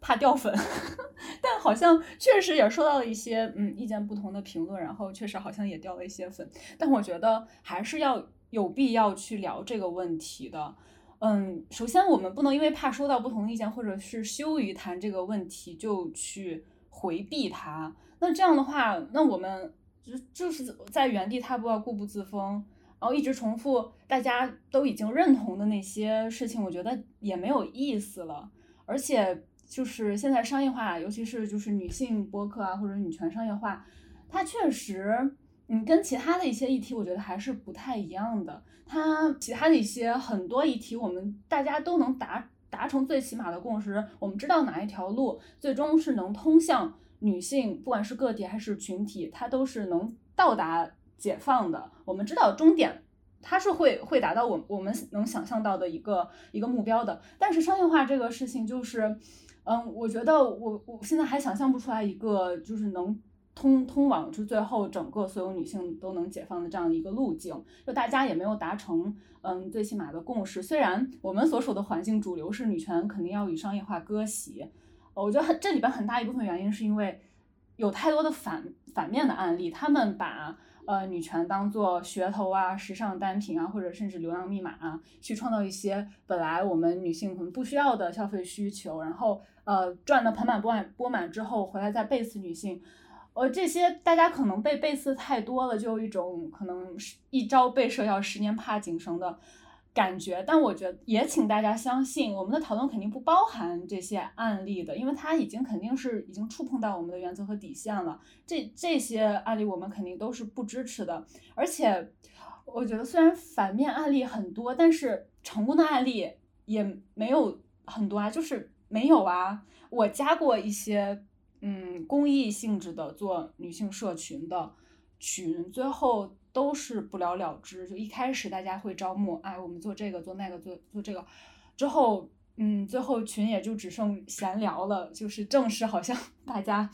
怕掉粉，但好像确实也收到了一些嗯意见不同的评论，然后确实好像也掉了一些粉。但我觉得还是要有必要去聊这个问题的。嗯，首先我们不能因为怕收到不同意见，或者是羞于谈这个问题就去回避它。那这样的话，那我们就就是在原地踏步，固步自封，然后一直重复大家都已经认同的那些事情，我觉得也没有意思了，而且。就是现在商业化，尤其是就是女性播客啊，或者女权商业化，它确实，嗯，跟其他的一些议题，我觉得还是不太一样的。它其他的一些很多议题，我们大家都能达达成最起码的共识，我们知道哪一条路最终是能通向女性，不管是个体还是群体，它都是能到达解放的。我们知道终点，它是会会达到我我们能想象到的一个一个目标的。但是商业化这个事情就是。嗯，我觉得我我现在还想象不出来一个就是能通通往就最后整个所有女性都能解放的这样的一个路径，就大家也没有达成嗯最起码的共识。虽然我们所处的环境主流是女权肯定要与商业化割席，我觉得很这里边很大一部分原因是因为有太多的反反面的案例，他们把呃女权当做噱头啊、时尚单品啊，或者甚至流量密码啊，去创造一些本来我们女性可能不需要的消费需求，然后呃赚的盆满钵满钵满之后回来再背刺女性。呃，这些大家可能被背刺太多了，就有一种可能是一朝被蛇咬，十年怕井绳的感觉。但我觉得也请大家相信，我们的讨论肯定不包含这些案例的，因为它已经肯定是已经触碰到我们的原则和底线了。这这些案例我们肯定都是不支持的。而且，我觉得虽然反面案例很多，但是成功的案例也没有很多啊，就是没有啊。我加过一些。嗯，公益性质的做女性社群的群，最后都是不了了之。就一开始大家会招募，哎，我们做这个做那个做做这个，之后，嗯，最后群也就只剩闲聊了。就是正式好像 大家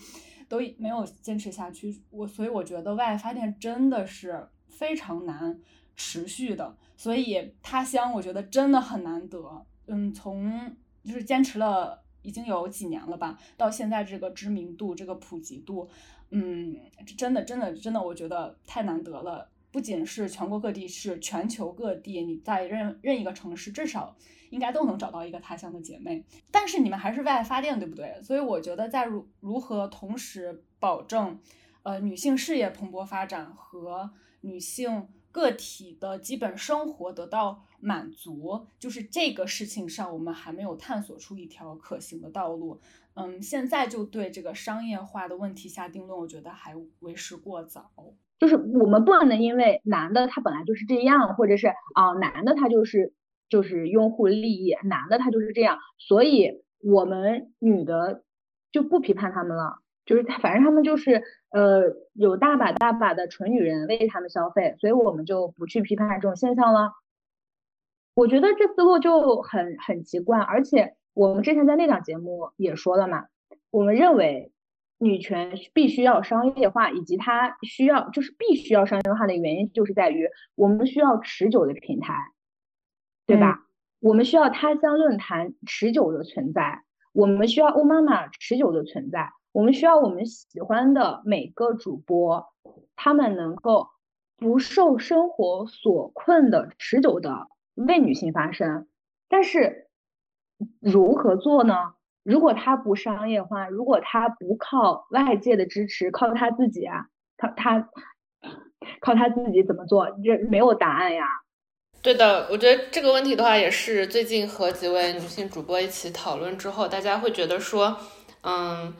都没有坚持下去。我所以我觉得外发电真的是非常难持续的。所以他乡我觉得真的很难得。嗯，从就是坚持了。已经有几年了吧？到现在这个知名度、这个普及度，嗯，真的、真的、真的，我觉得太难得了。不仅是全国各地，是全球各地，你在任任一个城市，至少应该都能找到一个他乡的姐妹。但是你们还是为爱发电，对不对？所以我觉得，在如如何同时保证，呃，女性事业蓬勃发展和女性。个体的基本生活得到满足，就是这个事情上，我们还没有探索出一条可行的道路。嗯，现在就对这个商业化的问题下定论，我觉得还为时过早。就是我们不能因为男的他本来就是这样，或者是啊男的他就是就是拥护利益，男的他就是这样，所以我们女的就不批判他们了。就是他，反正他们就是呃，有大把大把的纯女人为他们消费，所以我们就不去批判这种现象了。我觉得这思路就很很奇怪，而且我们之前在那档节目也说了嘛，我们认为女权必须要商业化，以及它需要就是必须要商业化的原因，就是在于我们需要持久的平台，对吧？我们需要他乡论坛持久的存在，我们需要欧妈妈持久的存在。我们需要我们喜欢的每个主播，他们能够不受生活所困的持久的为女性发声。但是如何做呢？如果他不商业化，如果他不靠外界的支持，靠他自己啊，他他靠他自己怎么做？这没有答案呀。对的，我觉得这个问题的话，也是最近和几位女性主播一起讨论之后，大家会觉得说，嗯。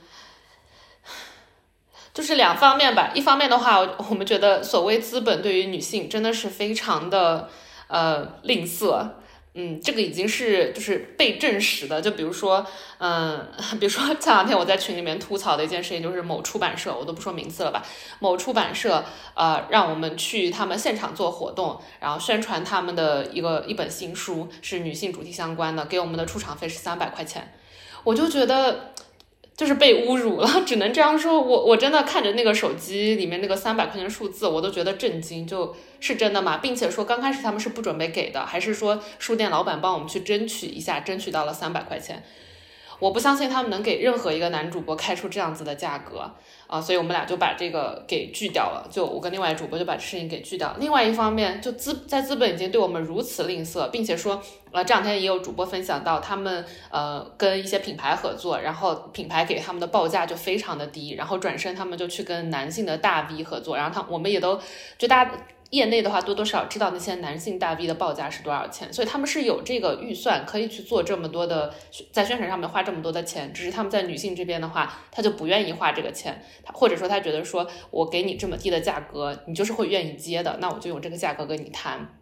就是两方面吧，一方面的话，我们觉得所谓资本对于女性真的是非常的呃吝啬，嗯，这个已经是就是被证实的。就比如说，嗯，比如说前两天我在群里面吐槽的一件事情，就是某出版社，我都不说名字了吧，某出版社呃让我们去他们现场做活动，然后宣传他们的一个一本新书是女性主题相关的，给我们的出场费是三百块钱，我就觉得。就是被侮辱了，只能这样说。我我真的看着那个手机里面那个三百块钱数字，我都觉得震惊。就是真的吗？并且说刚开始他们是不准备给的，还是说书店老板帮我们去争取一下，争取到了三百块钱？我不相信他们能给任何一个男主播开出这样子的价格。啊，所以我们俩就把这个给拒掉了。就我跟另外主播就把这事情给拒掉。另外一方面，就资在资本已经对我们如此吝啬，并且说，呃，这两天也有主播分享到，他们呃跟一些品牌合作，然后品牌给他们的报价就非常的低，然后转身他们就去跟男性的大 V 合作，然后他我们也都就大家。业内的话，多多少少知道那些男性大 V 的报价是多少钱，所以他们是有这个预算可以去做这么多的，在宣传上面花这么多的钱。只是他们在女性这边的话，他就不愿意花这个钱，他或者说他觉得说我给你这么低的价格，你就是会愿意接的，那我就用这个价格跟你谈。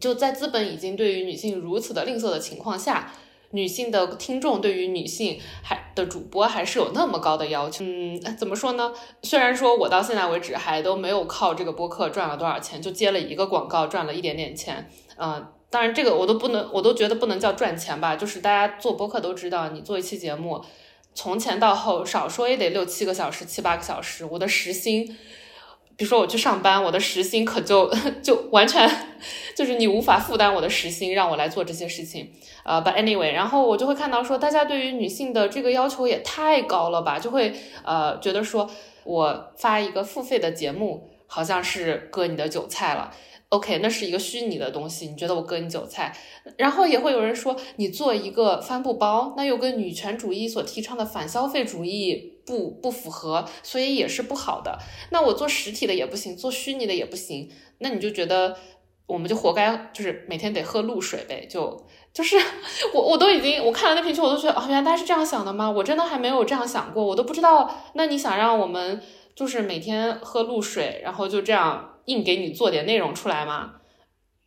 就在资本已经对于女性如此的吝啬的情况下。女性的听众对于女性还的主播还是有那么高的要求，嗯，怎么说呢？虽然说我到现在为止还都没有靠这个播客赚了多少钱，就接了一个广告赚了一点点钱，嗯，当然这个我都不能，我都觉得不能叫赚钱吧。就是大家做播客都知道，你做一期节目，从前到后少说也得六七个小时、七八个小时，我的时薪比如说我去上班，我的时薪可就就完全就是你无法负担我的时薪，让我来做这些事情。呃，But anyway，然后我就会看到说，大家对于女性的这个要求也太高了吧，就会呃觉得说我发一个付费的节目，好像是割你的韭菜了。OK，那是一个虚拟的东西，你觉得我割你韭菜？然后也会有人说，你做一个帆布包，那又跟女权主义所提倡的反消费主义不不符合，所以也是不好的。那我做实体的也不行，做虚拟的也不行，那你就觉得我们就活该，就是每天得喝露水呗？就就是 我我都已经我看了那评论，我都觉得哦，原来大家是这样想的吗？我真的还没有这样想过，我都不知道。那你想让我们就是每天喝露水，然后就这样？硬给你做点内容出来吗？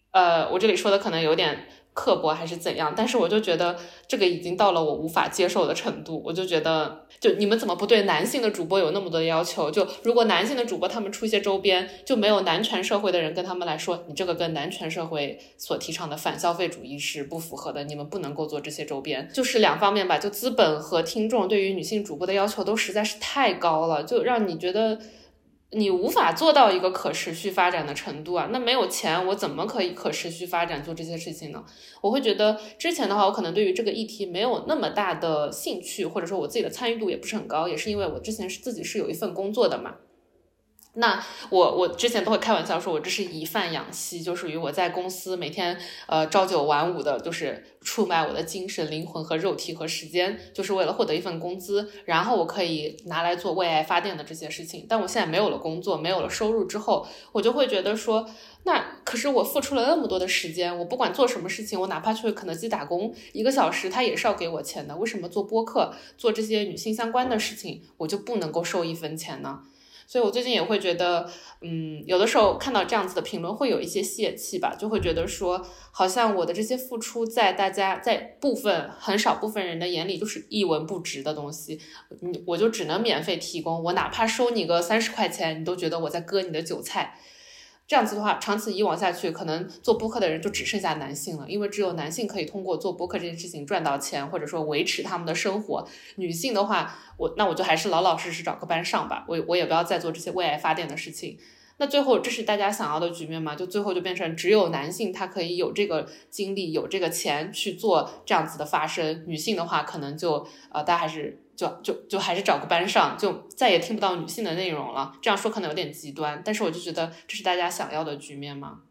呃，我这里说的可能有点刻薄还是怎样，但是我就觉得这个已经到了我无法接受的程度。我就觉得，就你们怎么不对男性的主播有那么多的要求？就如果男性的主播他们出一些周边，就没有男权社会的人跟他们来说，你这个跟男权社会所提倡的反消费主义是不符合的，你们不能够做这些周边。就是两方面吧，就资本和听众对于女性主播的要求都实在是太高了，就让你觉得。你无法做到一个可持续发展的程度啊！那没有钱，我怎么可以可持续发展做这些事情呢？我会觉得之前的话，我可能对于这个议题没有那么大的兴趣，或者说我自己的参与度也不是很高，也是因为我之前是自己是有一份工作的嘛。那我我之前都会开玩笑说，我这是以饭养息，就属于我在公司每天呃朝九晚五的，就是出卖我的精神、灵魂和肉体和时间，就是为了获得一份工资，然后我可以拿来做为爱发电的这些事情。但我现在没有了工作，没有了收入之后，我就会觉得说，那可是我付出了那么多的时间，我不管做什么事情，我哪怕去肯德基打工一个小时，他也是要给我钱的。为什么做播客、做这些女性相关的事情，我就不能够收一分钱呢？所以，我最近也会觉得，嗯，有的时候看到这样子的评论，会有一些泄气吧，就会觉得说，好像我的这些付出，在大家在部分很少部分人的眼里，就是一文不值的东西，你我就只能免费提供，我哪怕收你个三十块钱，你都觉得我在割你的韭菜。这样子的话，长此以往下去，可能做播客的人就只剩下男性了，因为只有男性可以通过做播客这件事情赚到钱，或者说维持他们的生活。女性的话，我那我就还是老老实实找个班上吧，我我也不要再做这些为爱发电的事情。那最后，这是大家想要的局面吗？就最后就变成只有男性他可以有这个精力、有这个钱去做这样子的发声，女性的话可能就呃，大家还是。就就就还是找个班上，就再也听不到女性的内容了。这样说可能有点极端，但是我就觉得这是大家想要的局面吗？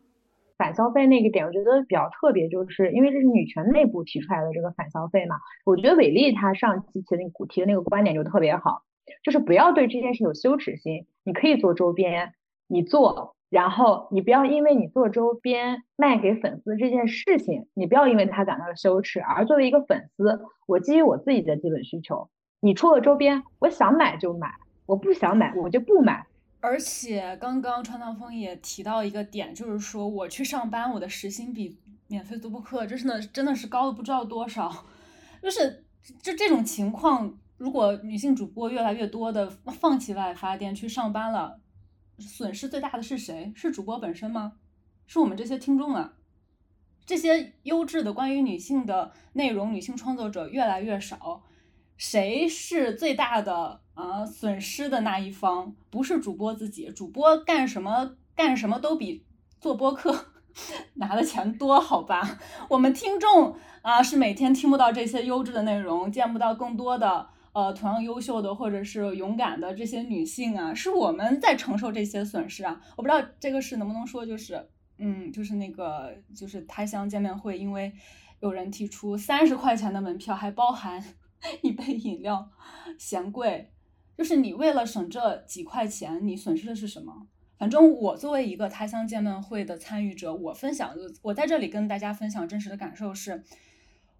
反消费那个点，我觉得比较特别，就是因为这是女权内部提出来的这个反消费嘛。我觉得伟丽她上期提的那个提的那个观点就特别好，就是不要对这件事有羞耻心。你可以做周边，你做，然后你不要因为你做周边卖给粉丝这件事情，你不要因为他感到羞耻，而作为一个粉丝，我基于我自己的基本需求。你出了周边，我想买就买，我不想买我就不买。而且刚刚川藏风也提到一个点，就是说我去上班，我的时薪比免费读播课，真的真的是高的不知道多少。就是就这种情况，如果女性主播越来越多的放弃外发电去上班了，损失最大的是谁？是主播本身吗？是我们这些听众啊？这些优质的关于女性的内容，女性创作者越来越少。谁是最大的啊损失的那一方？不是主播自己，主播干什么干什么都比做播客 拿的钱多，好吧？我们听众啊是每天听不到这些优质的内容，见不到更多的呃同样优秀的或者是勇敢的这些女性啊，是我们在承受这些损失啊。我不知道这个是能不能说，就是嗯，就是那个就是他乡见面会，因为有人提出三十块钱的门票还包含。一杯饮料嫌贵，就是你为了省这几块钱，你损失的是什么？反正我作为一个他乡见面会的参与者，我分享，我在这里跟大家分享真实的感受是，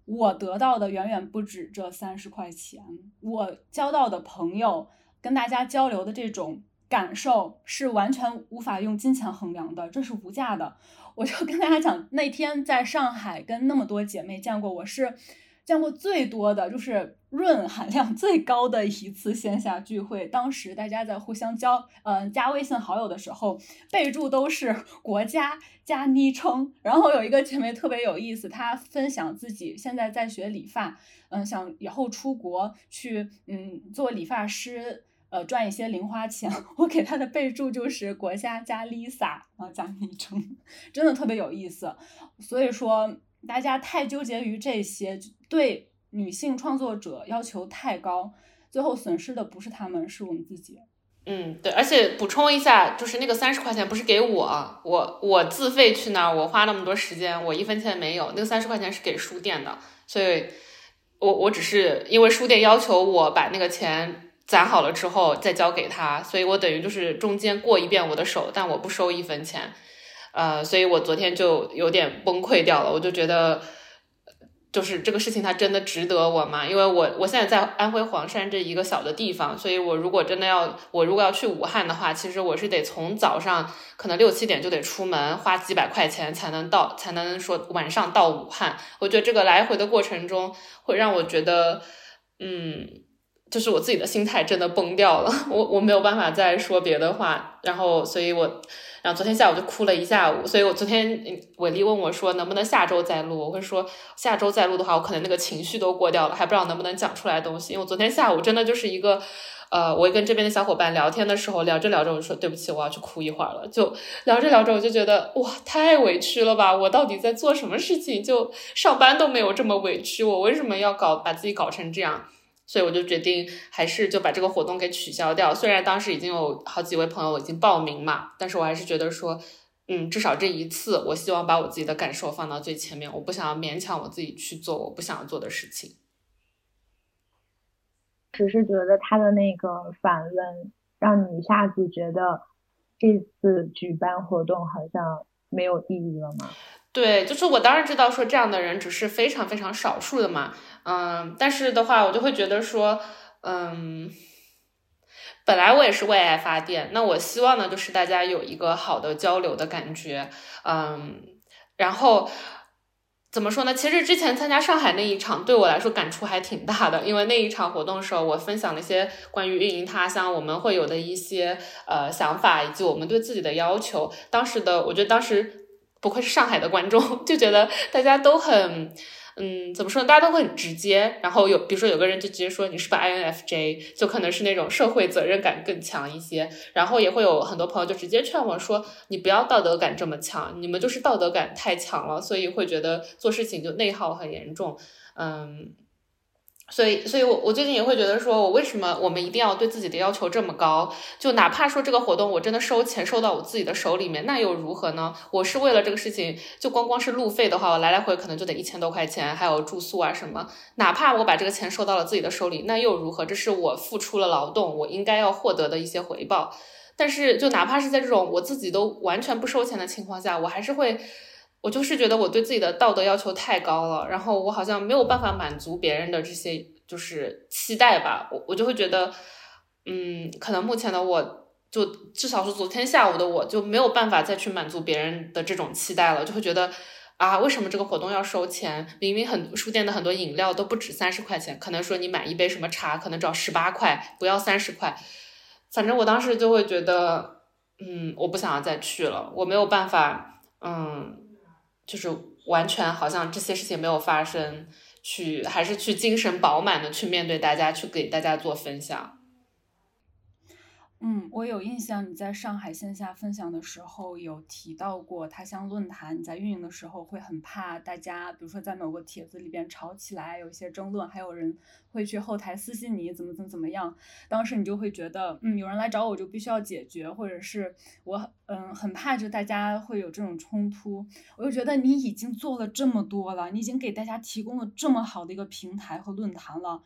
我得到的远远不止这三十块钱，我交到的朋友，跟大家交流的这种感受是完全无法用金钱衡量的，这是无价的。我就跟大家讲，那天在上海跟那么多姐妹见过，我是。见过最多的就是润含量最高的一次线下聚会，当时大家在互相交，嗯，加微信好友的时候，备注都是国家加昵称。然后有一个姐妹特别有意思，她分享自己现在在学理发，嗯，想以后出国去，嗯，做理发师。呃赚一些零花钱，我给他的备注就是国家加 Lisa，然后加昵称，真的特别有意思。所以说，大家太纠结于这些，对女性创作者要求太高，最后损失的不是他们，是我们自己。嗯，对，而且补充一下，就是那个三十块钱不是给我，我我自费去那儿，我花那么多时间，我一分钱没有。那个三十块钱是给书店的，所以，我我只是因为书店要求我把那个钱攒好了之后再交给他，所以我等于就是中间过一遍我的手，但我不收一分钱。呃，所以我昨天就有点崩溃掉了，我就觉得。就是这个事情，它真的值得我吗？因为我我现在在安徽黄山这一个小的地方，所以我如果真的要，我如果要去武汉的话，其实我是得从早上可能六七点就得出门，花几百块钱才能到，才能说晚上到武汉。我觉得这个来回的过程中，会让我觉得，嗯，就是我自己的心态真的崩掉了，我我没有办法再说别的话，然后，所以我。然后昨天下午就哭了一下午，所以我昨天伟丽问我说能不能下周再录，我会说下周再录的话，我可能那个情绪都过掉了，还不知道能不能讲出来东西。因为昨天下午真的就是一个，呃，我跟这边的小伙伴聊天的时候，聊着聊着我就说对不起，我要去哭一会儿了。就聊着聊着我就觉得哇，太委屈了吧，我到底在做什么事情？就上班都没有这么委屈，我为什么要搞把自己搞成这样？所以我就决定还是就把这个活动给取消掉。虽然当时已经有好几位朋友已经报名嘛，但是我还是觉得说，嗯，至少这一次，我希望把我自己的感受放到最前面。我不想要勉强我自己去做我不想要做的事情。只是觉得他的那个反问，让你一下子觉得这次举办活动好像没有意义了吗？对，就是我当然知道说这样的人只是非常非常少数的嘛。嗯，但是的话，我就会觉得说，嗯，本来我也是为爱发电，那我希望呢，就是大家有一个好的交流的感觉，嗯，然后怎么说呢？其实之前参加上海那一场，对我来说感触还挺大的，因为那一场活动的时候，我分享了一些关于运营他乡我们会有的一些呃想法，以及我们对自己的要求。当时的我觉得，当时不愧是上海的观众，就觉得大家都很。嗯，怎么说呢？大家都会很直接，然后有，比如说有个人就直接说你是不 INFJ，就可能是那种社会责任感更强一些。然后也会有很多朋友就直接劝我说，你不要道德感这么强，你们就是道德感太强了，所以会觉得做事情就内耗很严重。嗯。所以，所以我我最近也会觉得，说我为什么我们一定要对自己的要求这么高？就哪怕说这个活动我真的收钱收到我自己的手里面，那又如何呢？我是为了这个事情，就光光是路费的话，我来来回可能就得一千多块钱，还有住宿啊什么。哪怕我把这个钱收到了自己的手里，那又如何？这是我付出了劳动，我应该要获得的一些回报。但是，就哪怕是在这种我自己都完全不收钱的情况下，我还是会。我就是觉得我对自己的道德要求太高了，然后我好像没有办法满足别人的这些就是期待吧，我我就会觉得，嗯，可能目前的我就至少是昨天下午的我就没有办法再去满足别人的这种期待了，就会觉得啊，为什么这个活动要收钱？明明很书店的很多饮料都不止三十块钱，可能说你买一杯什么茶可能只要十八块，不要三十块，反正我当时就会觉得，嗯，我不想要再去了，我没有办法，嗯。就是完全好像这些事情没有发生，去还是去精神饱满的去面对大家，去给大家做分享。嗯，我有印象，你在上海线下分享的时候有提到过他乡论坛。你在运营的时候会很怕大家，比如说在某个帖子里边吵起来，有一些争论，还有人会去后台私信你，怎么怎么怎么样。当时你就会觉得，嗯，有人来找我就必须要解决，或者是我嗯很怕就大家会有这种冲突。我就觉得你已经做了这么多了，你已经给大家提供了这么好的一个平台和论坛了，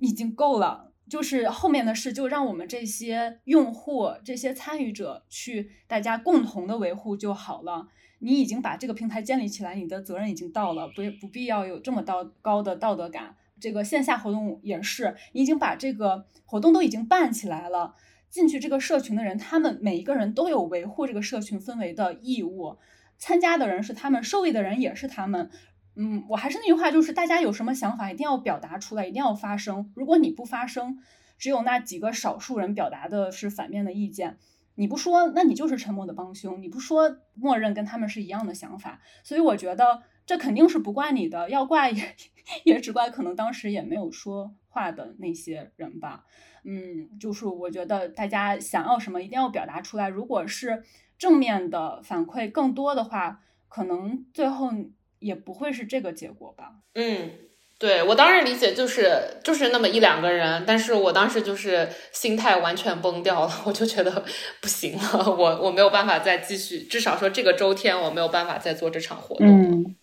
已经够了。就是后面的事，就让我们这些用户、这些参与者去大家共同的维护就好了。你已经把这个平台建立起来，你的责任已经到了，不不必要有这么道高的道德感。这个线下活动也是，你已经把这个活动都已经办起来了，进去这个社群的人，他们每一个人都有维护这个社群氛围的义务。参加的人是他们，受益的人也是他们。嗯，我还是那句话，就是大家有什么想法，一定要表达出来，一定要发声。如果你不发声，只有那几个少数人表达的是反面的意见，你不说，那你就是沉默的帮凶。你不说，默认跟他们是一样的想法。所以我觉得这肯定是不怪你的，要怪也 也只怪可能当时也没有说话的那些人吧。嗯，就是我觉得大家想要什么一定要表达出来。如果是正面的反馈更多的话，可能最后也不会是这个结果吧。嗯，对我当然理解，就是就是那么一两个人，但是我当时就是心态完全崩掉了，我就觉得不行了，我我没有办法再继续，至少说这个周天我没有办法再做这场活动。嗯，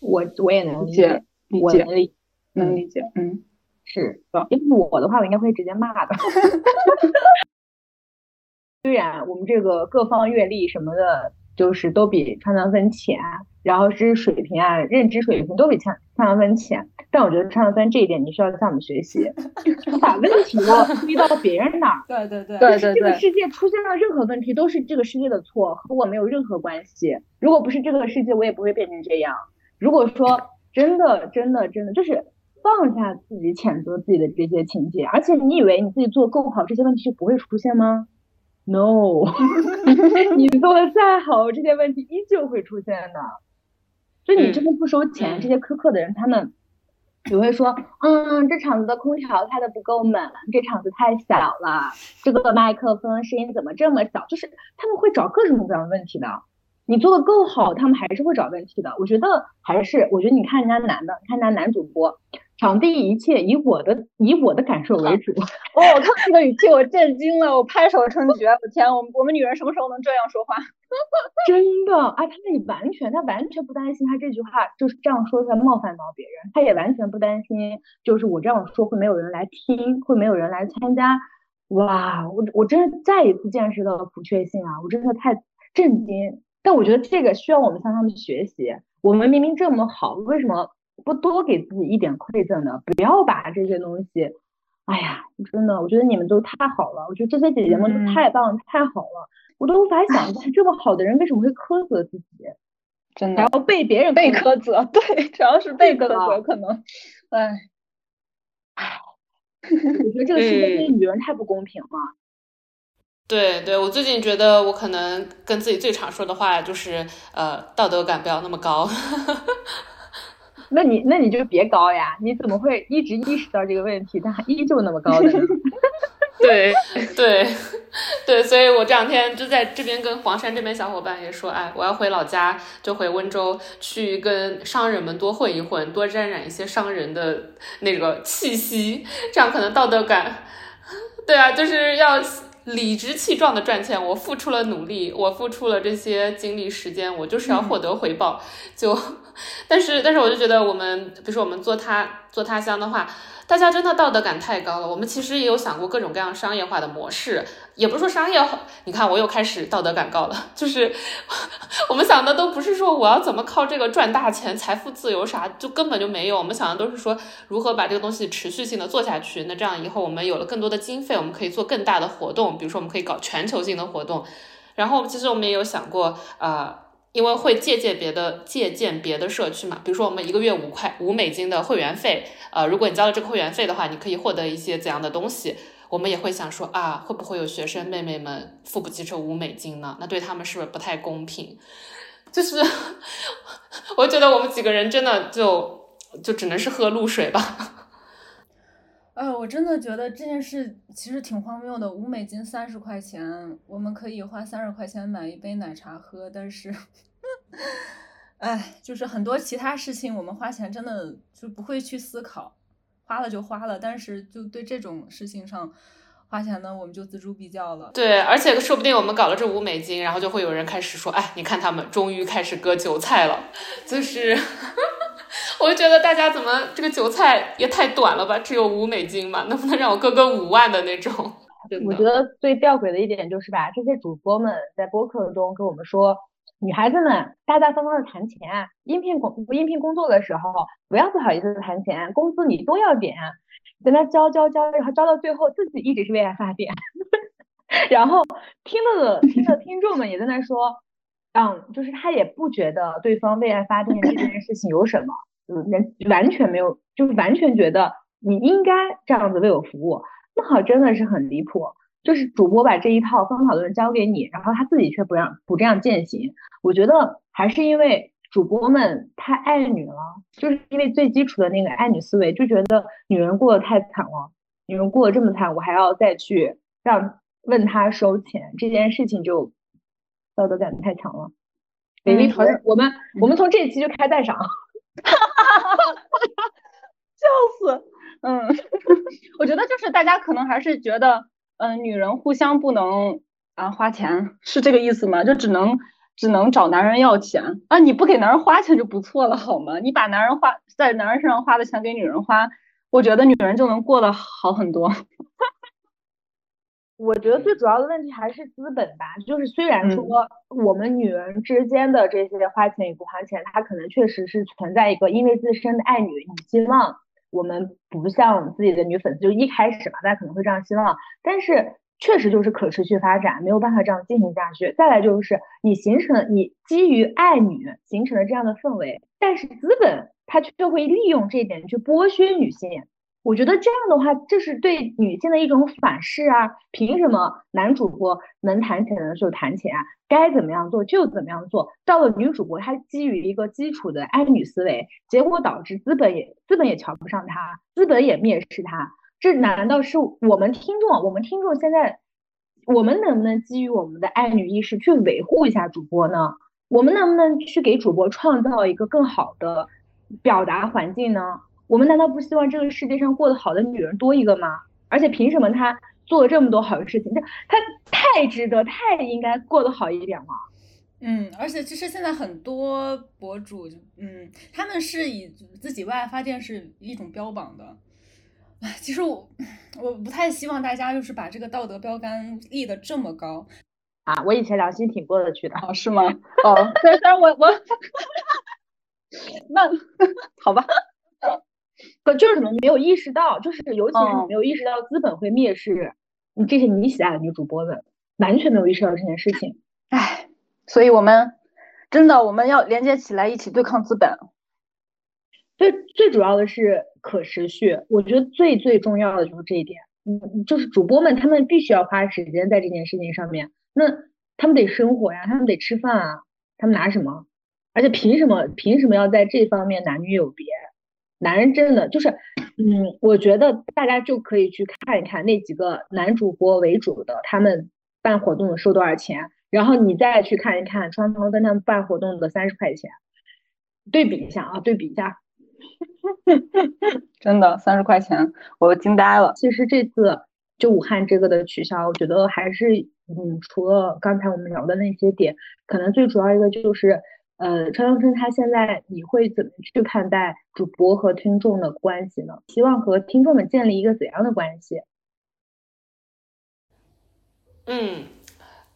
我我也能理解，理解，我能理能理解，嗯。是，因为我的话，我应该会直接骂的。虽然我们这个各方阅历什么的，就是都比川藏分浅，然后知识水平啊、认知水平都比川川藏分浅，但我觉得川藏分这一点，你需要向我们学习，把问题 推到别人那儿。对对对，对对对，这个世界出现了任何问题，都是这个世界的错，和我没有任何关系。如果不是这个世界，我也不会变成这样。如果说真的、真的、真的，就是。放下自己谴责自己的这些情节，而且你以为你自己做够好，这些问题就不会出现吗？No，你做的再好，这些问题依旧会出现的。所以你真的不收钱，这些苛刻的人，他们只会说，嗯，这场子的空调开的不够猛，这场子太小了，这个麦克风声音怎么这么小？就是他们会找各种各样的问题的。你做的够好，他们还是会找问题的。我觉得还是，我觉得你看人家男的，看人家男主播，场地一切以我的以我的感受为主。哦，我看这个语气，我震惊了，我拍手称 绝。我天，我们我们女人什么时候能这样说话？真的，哎，他那里完全，他完全不担心他这句话就是这样说出来冒犯到别人，他也完全不担心，就是我这样说会没有人来听，会没有人来参加。哇，我我真的再一次见识到了不确性啊！我真的太震惊。但我觉得这个需要我们向他们学习。我们明明这么好，为什么不多给自己一点馈赠的？不要把这些东西，哎呀，真的，我觉得你们都太好了。我觉得这些姐姐们都太棒、太好了，我都无法想象这么好的人为什么会苛责自己，真的，然后被别人被苛责。对，主要是被苛责，可能，哎，哎，我觉得这个世界对女人太不公平了。对对，我最近觉得我可能跟自己最常说的话就是，呃，道德感不要那么高。那你那你就别高呀，你怎么会一直意识到这个问题，但依旧那么高的？对对对，所以我这两天就在这边跟黄山这边小伙伴也说，哎，我要回老家，就回温州去跟商人们多混一混，多沾染一些商人的那个气息，这样可能道德感，对啊，就是要。理直气壮的赚钱，我付出了努力，我付出了这些精力时间，我就是要获得回报。就，但是但是我就觉得我们，比如说我们做他做他乡的话。大家真的道德感太高了。我们其实也有想过各种各样商业化的模式，也不是说商业化。你看，我又开始道德感高了。就是 我们想的都不是说我要怎么靠这个赚大钱、财富自由啥，就根本就没有。我们想的都是说如何把这个东西持续性的做下去。那这样以后我们有了更多的经费，我们可以做更大的活动，比如说我们可以搞全球性的活动。然后其实我们也有想过，呃。因为会借鉴别的借鉴别的社区嘛，比如说我们一个月五块五美金的会员费，呃，如果你交了这个会员费的话，你可以获得一些怎样的东西？我们也会想说啊，会不会有学生妹妹们付不起这五美金呢？那对他们是不是不太公平？就是 我觉得我们几个人真的就就只能是喝露水吧。哎，我真的觉得这件事其实挺荒谬的。五美金三十块钱，我们可以花三十块钱买一杯奶茶喝，但是，哎，就是很多其他事情我们花钱真的就不会去思考，花了就花了。但是就对这种事情上花钱呢，我们就锱铢必较了。对，而且说不定我们搞了这五美金，然后就会有人开始说，哎，你看他们终于开始割韭菜了，就是。我就觉得大家怎么这个韭菜也太短了吧？只有五美金嘛，能不能让我割个五万的那种？我觉得最吊诡的一点就是吧，这些主播们在播客中跟我们说，女孩子们大大方方的谈钱，应聘工应聘工作的时候不要不好意思谈钱，工资你都要点，在那交交交，然后交到最后自己一直是为爱发电，然后听了的听的听众们也在那说，嗯，就是他也不觉得对方为爱发电这件事情有什么。嗯，人完全没有，就是完全觉得你应该这样子为我服务，那好，真的是很离谱。就是主播把这一套方法论交给你，然后他自己却不让不这样践行。我觉得还是因为主播们太爱女了，就是因为最基础的那个爱女思维，就觉得女人过得太惨了，女人过得这么惨，我还要再去让问她收钱，这件事情就道德感太强了。美丽同志，我们我们从这一期就开赞赏，哈哈哈笑死。嗯，我觉得就是大家可能还是觉得，嗯，女人互相不能啊花钱，是这个意思吗？就只能只能找男人要钱啊？你不给男人花钱就不错了，好吗？你把男人花在男人身上花的钱给女人花，我觉得女人就能过得好很多。我觉得最主要的问题还是资本吧，就是虽然说我们女人之间的这些花钱与不花钱，它可能确实是存在一个因为自身的爱女，你希望。我们不像自己的女粉丝，就一开始嘛，大家可能会这样希望，但是确实就是可持续发展，没有办法这样进行下去。再来就是你形成你基于爱女形成了这样的氛围，但是资本它却会利用这一点去剥削女性。我觉得这样的话，这是对女性的一种反噬啊！凭什么男主播能谈钱的时候谈钱啊，该怎么样做就怎么样做？到了女主播，她基于一个基础的爱女思维，结果导致资本也资本也瞧不上她，资本也蔑视她。这难道是我们听众？我们听众现在，我们能不能基于我们的爱女意识去维护一下主播呢？我们能不能去给主播创造一个更好的表达环境呢？我们难道不希望这个世界上过得好的女人多一个吗？而且凭什么她做了这么多好的事情，她她太值得，太应该过得好一点了。嗯，而且其实现在很多博主，嗯，他们是以自己为爱发电是一种标榜的。唉，其实我我不太希望大家就是把这个道德标杆立得这么高啊。我以前良心挺过得去的，哦，是吗？哦，虽然我我，那好吧。可就是你们没有意识到，就是尤其是你没有意识到资本会蔑视你这些你喜爱的女主播们，完全没有意识到这件事情。唉，所以我们真的我们要连接起来，一起对抗资本。最最主要的是可持续，我觉得最最重要的就是这一点。嗯，就是主播们他们必须要花时间在这件事情上面，那他们得生活呀，他们得吃饭啊，他们拿什么？而且凭什么凭什么要在这方面男女有别？男人真的就是，嗯，我觉得大家就可以去看一看那几个男主播为主的，他们办活动收多少钱，然后你再去看一看川涛跟他们办活动的三十块钱，对比一下啊，对比一下，真的三十块钱，我惊呆了。其实这次就武汉这个的取消，我觉得还是，嗯，除了刚才我们聊的那些点，可能最主要一个就是。呃，陈永春他现在你会怎么去看待主播和听众的关系呢？希望和听众们建立一个怎样的关系？嗯，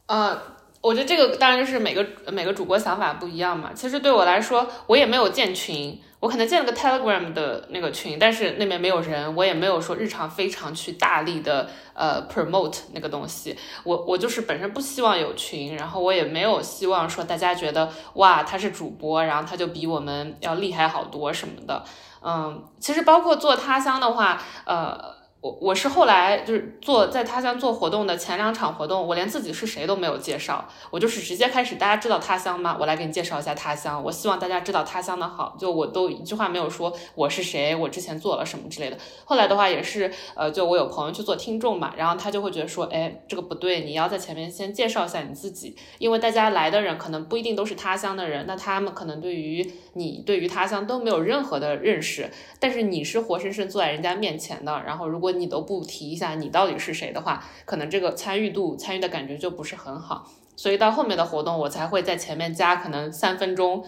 呃，我觉得这个当然是每个每个主播想法不一样嘛。其实对我来说，我也没有建群。我可能建了个 Telegram 的那个群，但是那边没有人，我也没有说日常非常去大力的呃 promote 那个东西。我我就是本身不希望有群，然后我也没有希望说大家觉得哇他是主播，然后他就比我们要厉害好多什么的。嗯，其实包括做他乡的话，呃。我我是后来就是做在他乡做活动的前两场活动，我连自己是谁都没有介绍，我就是直接开始，大家知道他乡吗？我来给你介绍一下他乡。我希望大家知道他乡的好，就我都一句话没有说我是谁，我之前做了什么之类的。后来的话也是，呃，就我有朋友去做听众嘛，然后他就会觉得说，哎，这个不对，你要在前面先介绍一下你自己，因为大家来的人可能不一定都是他乡的人，那他们可能对于你对于他乡都没有任何的认识，但是你是活生生坐在人家面前的，然后如果你都不提一下你到底是谁的话，可能这个参与度、参与的感觉就不是很好。所以到后面的活动，我才会在前面加可能三分钟、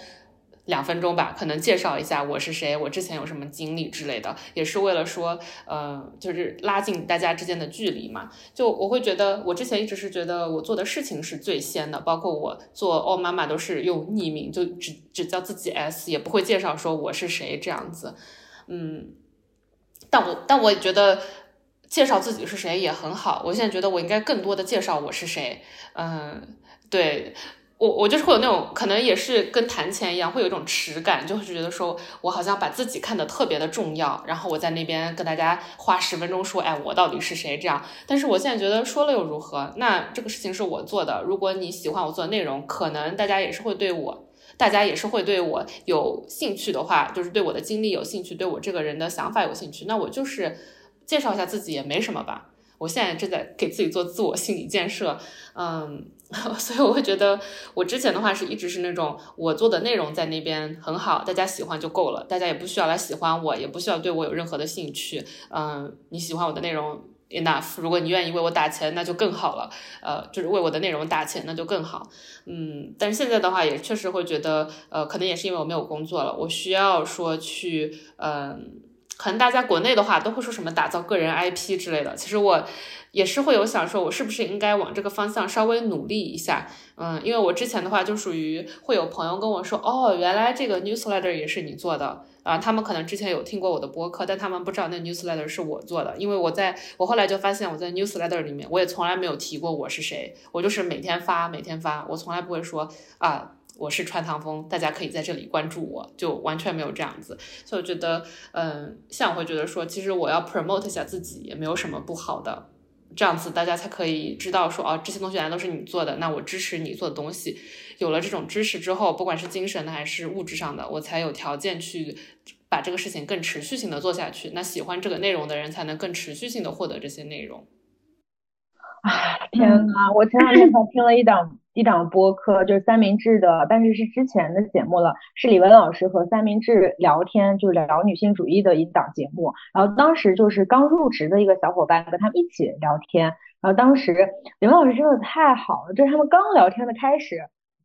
两分钟吧，可能介绍一下我是谁，我之前有什么经历之类的，也是为了说，呃，就是拉近大家之间的距离嘛。就我会觉得，我之前一直是觉得我做的事情是最先的，包括我做哦妈妈都是用匿名，就只只叫自己 S，也不会介绍说我是谁这样子，嗯。但我但我也觉得介绍自己是谁也很好。我现在觉得我应该更多的介绍我是谁。嗯，对我我就是会有那种，可能也是跟谈钱一样，会有一种耻感，就会觉得说我好像把自己看得特别的重要，然后我在那边跟大家花十分钟说，哎，我到底是谁这样。但是我现在觉得说了又如何？那这个事情是我做的，如果你喜欢我做的内容，可能大家也是会对我，大家也是会对我有兴趣的话，就是对我的经历有兴趣，对我这个人的想法有兴趣，那我就是介绍一下自己也没什么吧。我现在正在给自己做自我心理建设，嗯。所以我会觉得，我之前的话是一直是那种我做的内容在那边很好，大家喜欢就够了，大家也不需要来喜欢我，也不需要对我有任何的兴趣。嗯，你喜欢我的内容 enough，如果你愿意为我打钱，那就更好了。呃，就是为我的内容打钱，那就更好。嗯，但是现在的话也确实会觉得，呃，可能也是因为我没有工作了，我需要说去，嗯，可能大家国内的话都会说什么打造个人 IP 之类的，其实我。也是会有想说，我是不是应该往这个方向稍微努力一下？嗯，因为我之前的话就属于会有朋友跟我说，哦，原来这个 newsletter 也是你做的啊。他们可能之前有听过我的播客，但他们不知道那 newsletter 是我做的。因为我在我后来就发现，我在 newsletter 里面，我也从来没有提过我是谁，我就是每天发，每天发，我从来不会说啊，我是川唐风，大家可以在这里关注我，就完全没有这样子。所以我觉得，嗯，像我会觉得说，其实我要 promote 一下自己，也没有什么不好的。这样子大家才可以知道说哦，这些东西原来都是你做的，那我支持你做的东西。有了这种知识之后，不管是精神的还是物质上的，我才有条件去把这个事情更持续性的做下去。那喜欢这个内容的人才能更持续性的获得这些内容。啊，天呐，我前两天才听了一档。一档播客就是三明治的，但是是之前的节目了，是李文老师和三明治聊天，就是聊女性主义的一档节目。然后当时就是刚入职的一个小伙伴跟他们一起聊天，然后当时李文老师真的太好了，就是他们刚聊天的开始，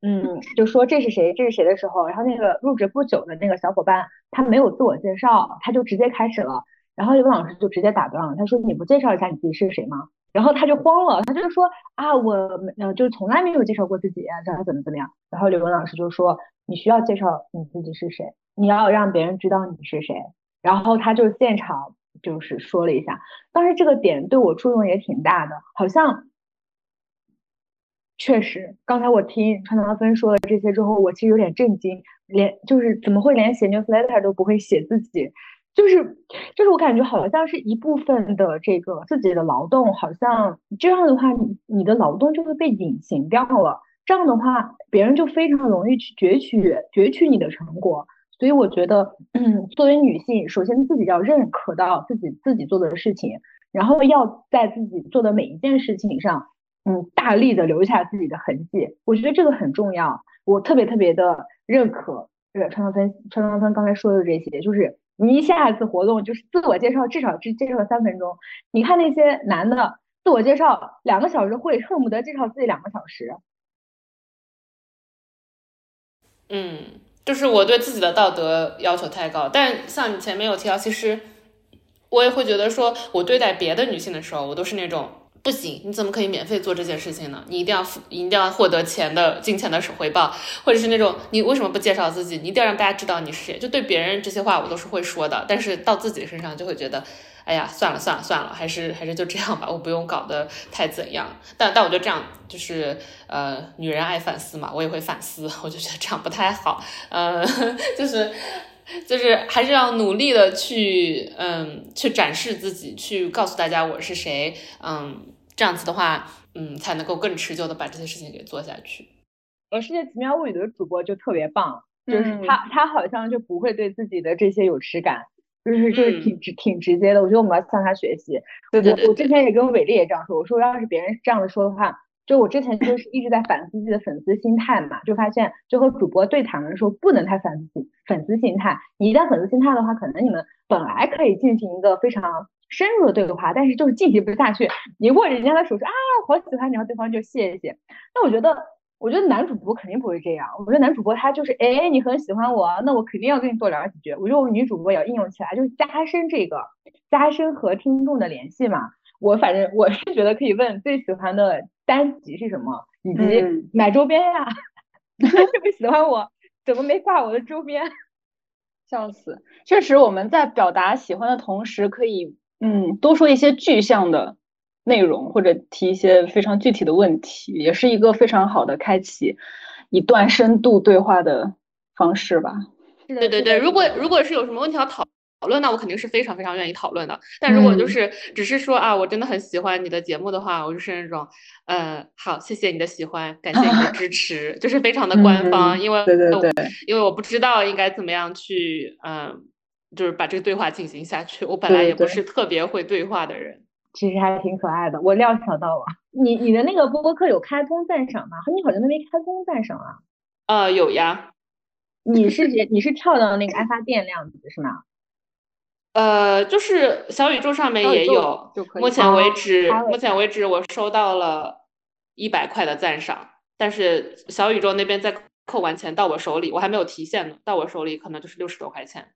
嗯，就说这是谁，这是谁的时候，然后那个入职不久的那个小伙伴他没有自我介绍，他就直接开始了，然后李玟老师就直接打断了，他说你不介绍一下你自己是谁吗？然后他就慌了，他就说啊，我呃就从来没有介绍过自己，然后怎么怎么样。然后刘文老师就说，你需要介绍你自己是谁，你要让别人知道你是谁。然后他就现场就是说了一下，当时这个点对我触动也挺大的，好像确实，刚才我听川唐芬说了这些之后，我其实有点震惊，连就是怎么会连写 newsletter 都不会写自己。就是就是我感觉好像是一部分的这个自己的劳动，好像这样的话，你你的劳动就会被隐形掉了。这样的话，别人就非常容易去攫取攫取你的成果。所以我觉得，嗯，作为女性，首先自己要认可到自己自己做的事情，然后要在自己做的每一件事情上，嗯，大力的留下自己的痕迹。我觉得这个很重要。我特别特别的认可，呃，川川芬川川芬刚才说的这些，就是。你一下子活动就是自我介绍，至少只介绍三分钟。你看那些男的自我介绍两个小时会，恨不得介绍自己两个小时。嗯，就是我对自己的道德要求太高。但像你前面有提到，其实我也会觉得说，我对待别的女性的时候，我都是那种。不行，你怎么可以免费做这件事情呢？你一定要付，一定要获得钱的金钱的回报，或者是那种你为什么不介绍自己？你一定要让大家知道你是谁。就对别人这些话我都是会说的，但是到自己身上就会觉得，哎呀，算了算了算了，还是还是就这样吧，我不用搞得太怎样。但但我觉得这样就是呃，女人爱反思嘛，我也会反思，我就觉得这样不太好，呃，就是。就是还是要努力的去，嗯，去展示自己，去告诉大家我是谁，嗯，这样子的话，嗯，才能够更持久的把这些事情给做下去。呃，世界奇妙物语的主播就特别棒，就是他他好像就不会对自己的这些有耻感，就是就是挺直挺直接的。我觉得我们要向他学习。对对对。我之前也跟伟丽也这样说，我说要是别人这样子说的话。就我之前就是一直在反思自己的粉丝心态嘛，就发现就和主播对谈的时候不能太反思粉丝心态。你一旦粉丝心态的话，可能你们本来可以进行一个非常深入的对话，但是就是进行不下去。你握人家的手说啊，好喜欢你，然后对方就谢谢。那我觉得，我觉得男主播肯定不会这样。我觉得男主播他就是，哎，你很喜欢我，那我肯定要跟你多聊几句。我觉得我们女主播也要应用起来，就是加深这个，加深和听众的联系嘛。我反正我是觉得可以问最喜欢的。单集是什么？以及买周边呀？这么喜欢我，怎么没挂我的周边？笑死！确实，我们在表达喜欢的同时，可以嗯多说一些具象的内容，或者提一些非常具体的问题，也是一个非常好的开启。一段深度对话的方式吧。对对对，如果如果是有什么问题要讨讨论，那我肯定是非常非常愿意讨论的。但如果就是只是说啊，我真的很喜欢你的节目的话，我就是那种，呃，好，谢谢你的喜欢，感谢你的支持，就是非常的官方，因为对对对，因为我不知道应该怎么样去，嗯，就是把这个对话进行下去。我本来也不是特别会对话的人，其实还挺可爱的。我料想到了，你你的那个播客有开通赞赏吗？你好像都没开通赞赏啊？呃，有呀。你是你是跳到那个爱发电那样子是吗？呃，就是小宇宙上面也有，目前为止，目前为止我收到了一百块的赞赏，但是小宇宙那边在扣完钱到我手里，我还没有提现呢，到我手里可能就是六十多块钱。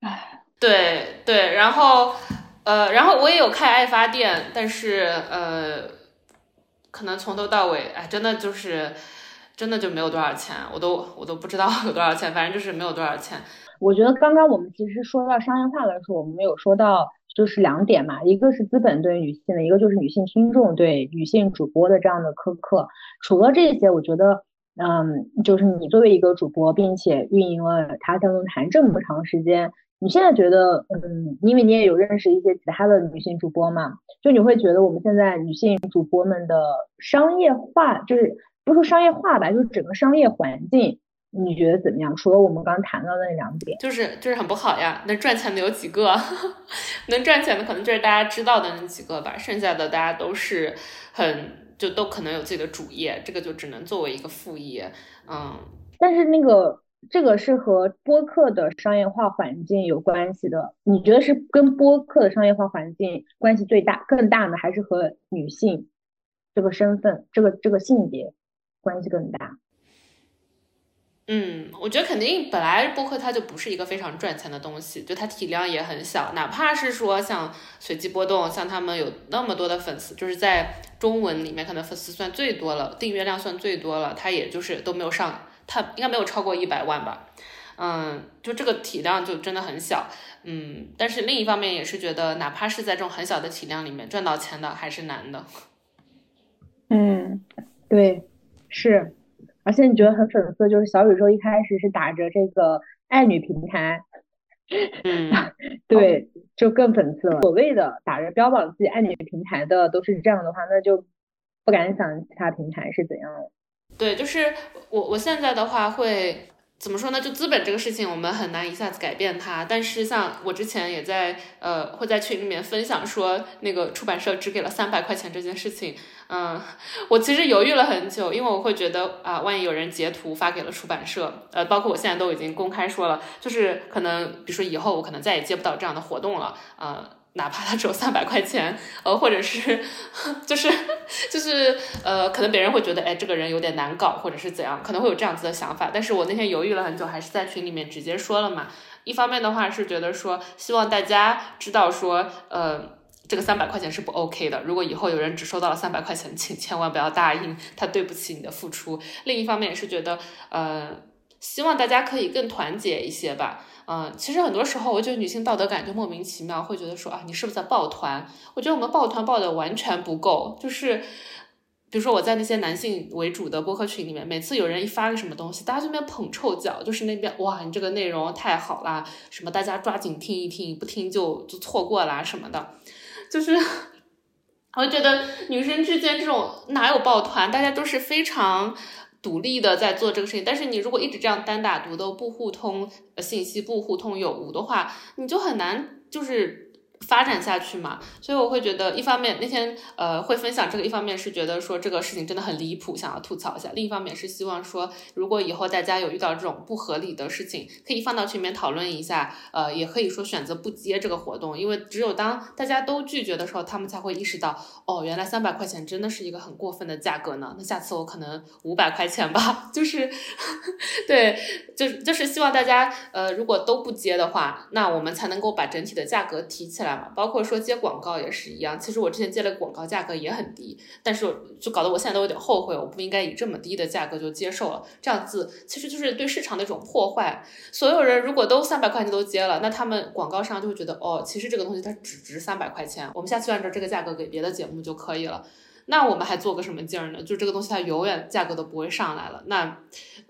唉，对对，然后呃，然后我也有开爱发电，但是呃，可能从头到尾，哎，真的就是。真的就没有多少钱，我都我都不知道有多少钱，反正就是没有多少钱。我觉得刚刚我们其实说到商业化的时候，我们有说到就是两点嘛，一个是资本对女性的，一个就是女性听众对女性主播的这样的苛刻。除了这些，我觉得，嗯，就是你作为一个主播，并且运营了他家论坛这么长时间，你现在觉得，嗯，因为你也有认识一些其他的女性主播嘛，就你会觉得我们现在女性主播们的商业化就是。不说商业化吧，就是整个商业环境，你觉得怎么样？除了我们刚刚谈到的那两点，就是就是很不好呀。能赚钱的有几个？能赚钱的可能就是大家知道的那几个吧，剩下的大家都是很就都可能有自己的主业，这个就只能作为一个副业。嗯，但是那个这个是和播客的商业化环境有关系的。你觉得是跟播客的商业化环境关系最大、更大呢，还是和女性这个身份、这个这个性别？关系更大。嗯，我觉得肯定本来播客它就不是一个非常赚钱的东西，就它体量也很小。哪怕是说像随机波动，像他们有那么多的粉丝，就是在中文里面可能粉丝算最多了，订阅量算最多了，它也就是都没有上，它应该没有超过一百万吧。嗯，就这个体量就真的很小。嗯，但是另一方面也是觉得，哪怕是在这种很小的体量里面赚到钱的还是难的。嗯，对。是，而且你觉得很粉色，就是小宇宙一开始是打着这个爱女平台，嗯，对，就更粉色了。所谓的打着标榜自己爱女平台的都是这样的话，那就不敢想其他平台是怎样的。对，就是我我现在的话会。怎么说呢？就资本这个事情，我们很难一下子改变它。但是像我之前也在呃会在群里面分享说，那个出版社只给了三百块钱这件事情，嗯，我其实犹豫了很久，因为我会觉得啊，万一有人截图发给了出版社，呃，包括我现在都已经公开说了，就是可能比如说以后我可能再也接不到这样的活动了，啊。哪怕他只有三百块钱，呃，或者是，就是就是呃，可能别人会觉得，哎，这个人有点难搞，或者是怎样，可能会有这样子的想法。但是我那天犹豫了很久，还是在群里面直接说了嘛。一方面的话是觉得说，希望大家知道说，呃，这个三百块钱是不 OK 的。如果以后有人只收到了三百块钱，请千万不要答应，他对不起你的付出。另一方面也是觉得，呃，希望大家可以更团结一些吧。嗯，其实很多时候，我觉得女性道德感就莫名其妙，会觉得说啊，你是不是在抱团？我觉得我们抱团抱的完全不够。就是，比如说我在那些男性为主的播客群里面，每次有人一发个什么东西，大家这边捧臭脚，就是那边哇，你这个内容太好啦，什么大家抓紧听一听，不听就就错过啦什么的。就是，我觉得女生之间这种哪有抱团，大家都是非常。独立的在做这个事情，但是你如果一直这样单打独斗，不互通信息，不互通有无的话，你就很难就是。发展下去嘛，所以我会觉得，一方面那天呃会分享这个，一方面是觉得说这个事情真的很离谱，想要吐槽一下；另一方面是希望说，如果以后大家有遇到这种不合理的事情，可以放到群里面讨论一下，呃，也可以说选择不接这个活动，因为只有当大家都拒绝的时候，他们才会意识到，哦，原来三百块钱真的是一个很过分的价格呢。那下次我可能五百块钱吧，就是，对，就就是希望大家呃如果都不接的话，那我们才能够把整体的价格提起来。包括说接广告也是一样，其实我之前接的广告价格也很低，但是就搞得我现在都有点后悔，我不应该以这么低的价格就接受了，这样子其实就是对市场的一种破坏。所有人如果都三百块钱都接了，那他们广告商就会觉得哦，其实这个东西它只值三百块钱，我们下次按照这个价格给别的节目就可以了。那我们还做个什么劲儿呢？就这个东西它永远价格都不会上来了。那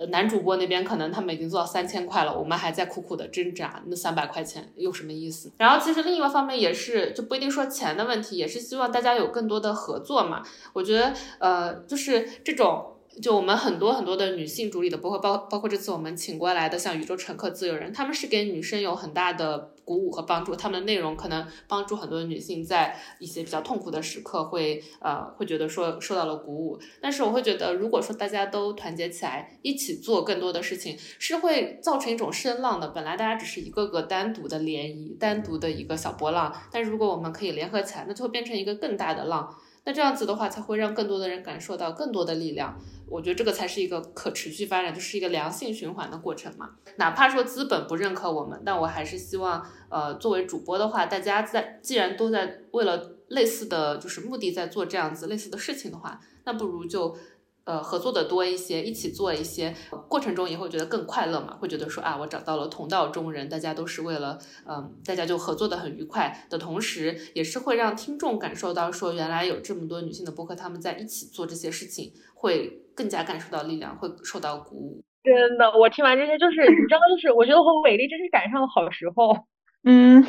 男主播那边可能他们已经做到三千块了，我们还在苦苦的挣扎，那三百块钱有什么意思？然后其实另一个方面也是，就不一定说钱的问题，也是希望大家有更多的合作嘛。我觉得呃，就是这种。就我们很多很多的女性主理的播客，包包括这次我们请过来的像宇宙乘客、自由人，他们是给女生有很大的鼓舞和帮助。他们的内容可能帮助很多女性在一些比较痛苦的时刻会呃会觉得说受到了鼓舞。但是我会觉得，如果说大家都团结起来，一起做更多的事情，是会造成一种声浪的。本来大家只是一个个单独的涟漪，单独的一个小波浪，但是如果我们可以联合起来，那就会变成一个更大的浪。那这样子的话，才会让更多的人感受到更多的力量。我觉得这个才是一个可持续发展，就是一个良性循环的过程嘛。哪怕说资本不认可我们，但我还是希望，呃，作为主播的话，大家在既然都在为了类似的就是目的在做这样子类似的事情的话，那不如就。呃，合作的多一些，一起做一些，过程中也会觉得更快乐嘛，会觉得说啊，我找到了同道中人，大家都是为了，嗯，大家就合作的很愉快的同时，也是会让听众感受到说，原来有这么多女性的播客，她们在一起做这些事情，会更加感受到力量，会受到鼓舞。真的，我听完这些，就是你知道，就是我觉得和伟丽真是赶上了好时候。嗯，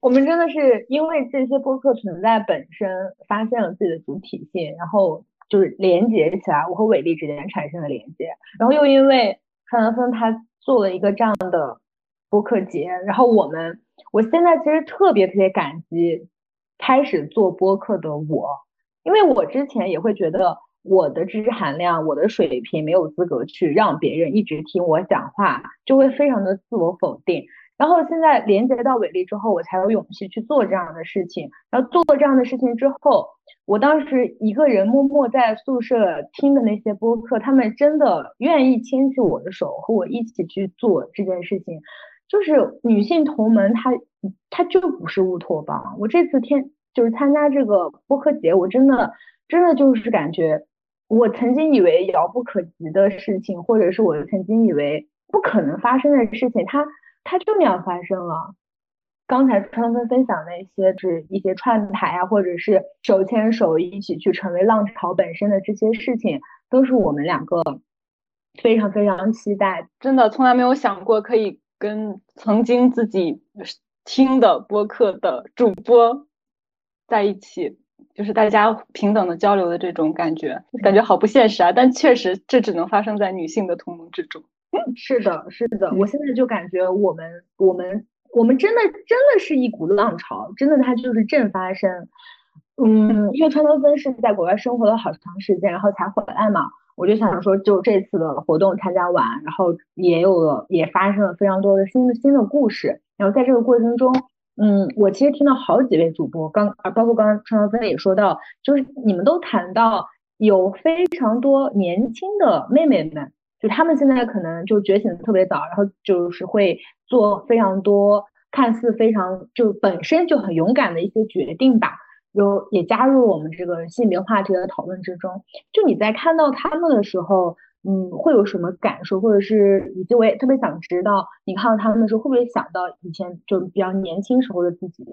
我们真的是因为这些播客存在本身，发现了自己的主体性，然后。就是连接起来，我和伟丽之间产生的连接，然后又因为川南风他做了一个这样的播客节，然后我们，我现在其实特别特别感激开始做播客的我，因为我之前也会觉得我的知识含量、我的水平没有资格去让别人一直听我讲话，就会非常的自我否定。然后现在连接到伟力之后，我才有勇气去做这样的事情。然后做了这样的事情之后，我当时一个人默默在宿舍听的那些播客，他们真的愿意牵起我的手，和我一起去做这件事情。就是女性同门，她她就不是乌托邦。我这次天就是参加这个播客节，我真的真的就是感觉，我曾经以为遥不可及的事情，或者是我曾经以为不可能发生的事情，它。它就那样发生了。刚才川芬分享那些，是一些串台啊，或者是手牵手一起去成为浪潮本身的这些事情，都是我们两个非常非常期待。真的从来没有想过可以跟曾经自己听的播客的主播在一起，就是大家平等的交流的这种感觉，感觉好不现实啊！但确实，这只能发生在女性的同盟之中。是的，是的，我现在就感觉我们，我们，我们真的，真的是一股浪潮，真的它就是正发生。嗯，因为川多芬是在国外生活了好长时间，然后才回来嘛，我就想说，就这次的活动参加完，然后也有了，也发生了非常多的新的新的故事。然后在这个过程中，嗯，我其实听到好几位主播，刚啊，包括刚刚川多芬也说到，就是你们都谈到有非常多年轻的妹妹们。就他们现在可能就觉醒的特别早，然后就是会做非常多看似非常就本身就很勇敢的一些决定吧，有也加入我们这个性别话题的讨论之中。就你在看到他们的时候，嗯，会有什么感受，或者是以及我也特别想知道，你看到他们的时候会不会想到以前就比较年轻时候的自己？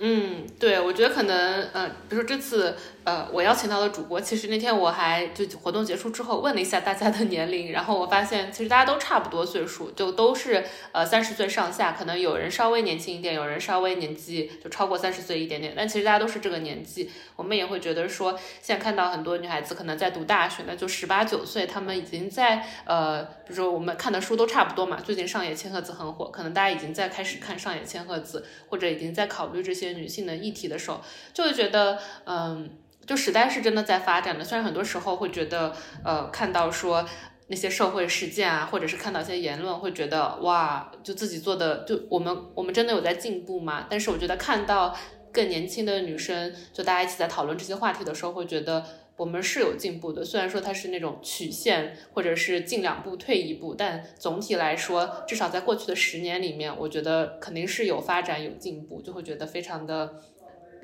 嗯，对，我觉得可能，呃，比如说这次，呃，我邀请到的主播，其实那天我还就活动结束之后问了一下大家的年龄，然后我发现其实大家都差不多岁数，就都是呃三十岁上下，可能有人稍微年轻一点，有人稍微年纪就超过三十岁一点点，但其实大家都是这个年纪。我们也会觉得说，现在看到很多女孩子可能在读大学，那就十八九岁，她们已经在呃，比如说我们看的书都差不多嘛，最近上野千鹤子很火，可能大家已经在开始看上野千鹤子，或者已经在考虑这些。女性的议题的时候，就会觉得，嗯，就时代是真的在发展的。虽然很多时候会觉得，呃，看到说那些社会事件啊，或者是看到一些言论，会觉得哇，就自己做的，就我们我们真的有在进步吗？但是我觉得看到更年轻的女生，就大家一起在讨论这些话题的时候，会觉得。我们是有进步的，虽然说它是那种曲线，或者是进两步退一步，但总体来说，至少在过去的十年里面，我觉得肯定是有发展有进步，就会觉得非常的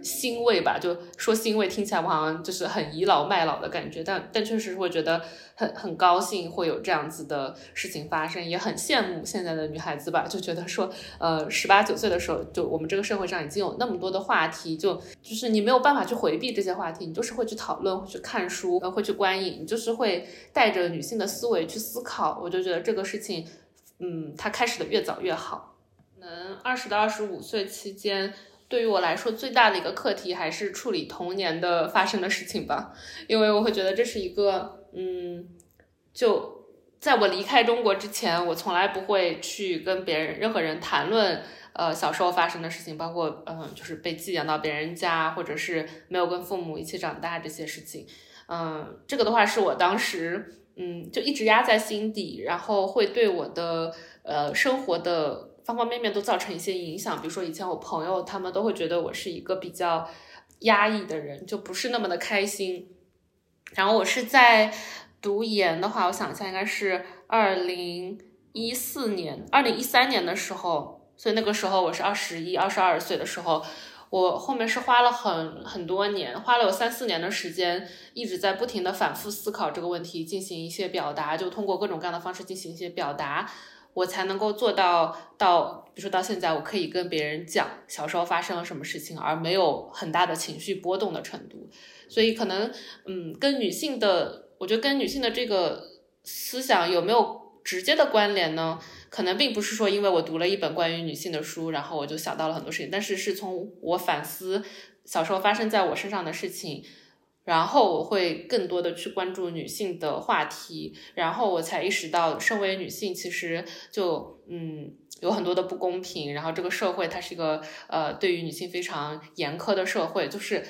欣慰吧，就说欣慰听起来我好像就是很倚老卖老的感觉，但但确实会觉得很很高兴会有这样子的事情发生，也很羡慕现在的女孩子吧，就觉得说，呃，十八九岁的时候，就我们这个社会上已经有那么多的话题，就就是你没有办法去回避这些话题，你就是会去讨论，会去看书，呃会去观影，你就是会带着女性的思维去思考，我就觉得这个事情，嗯，它开始的越早越好。能二十到二十五岁期间，对于我来说最大的一个课题还是处理童年的发生的事情吧，因为我会觉得这是一个，嗯，就在我离开中国之前，我从来不会去跟别人任何人谈论，呃，小时候发生的事情，包括，嗯，就是被寄养到别人家，或者是没有跟父母一起长大这些事情，嗯，这个的话是我当时，嗯，就一直压在心底，然后会对我的，呃，生活的。方方面面都造成一些影响，比如说以前我朋友他们都会觉得我是一个比较压抑的人，就不是那么的开心。然后我是在读研的话，我想一下，应该是二零一四年、二零一三年的时候，所以那个时候我是二十一、二十二岁的时候，我后面是花了很很多年，花了有三四年的时间，一直在不停的反复思考这个问题，进行一些表达，就通过各种各样的方式进行一些表达。我才能够做到到，比如说到现在，我可以跟别人讲小时候发生了什么事情，而没有很大的情绪波动的程度。所以可能，嗯，跟女性的，我觉得跟女性的这个思想有没有直接的关联呢？可能并不是说因为我读了一本关于女性的书，然后我就想到了很多事情，但是是从我反思小时候发生在我身上的事情。然后我会更多的去关注女性的话题，然后我才意识到，身为女性其实就嗯有很多的不公平，然后这个社会它是一个呃对于女性非常严苛的社会，就是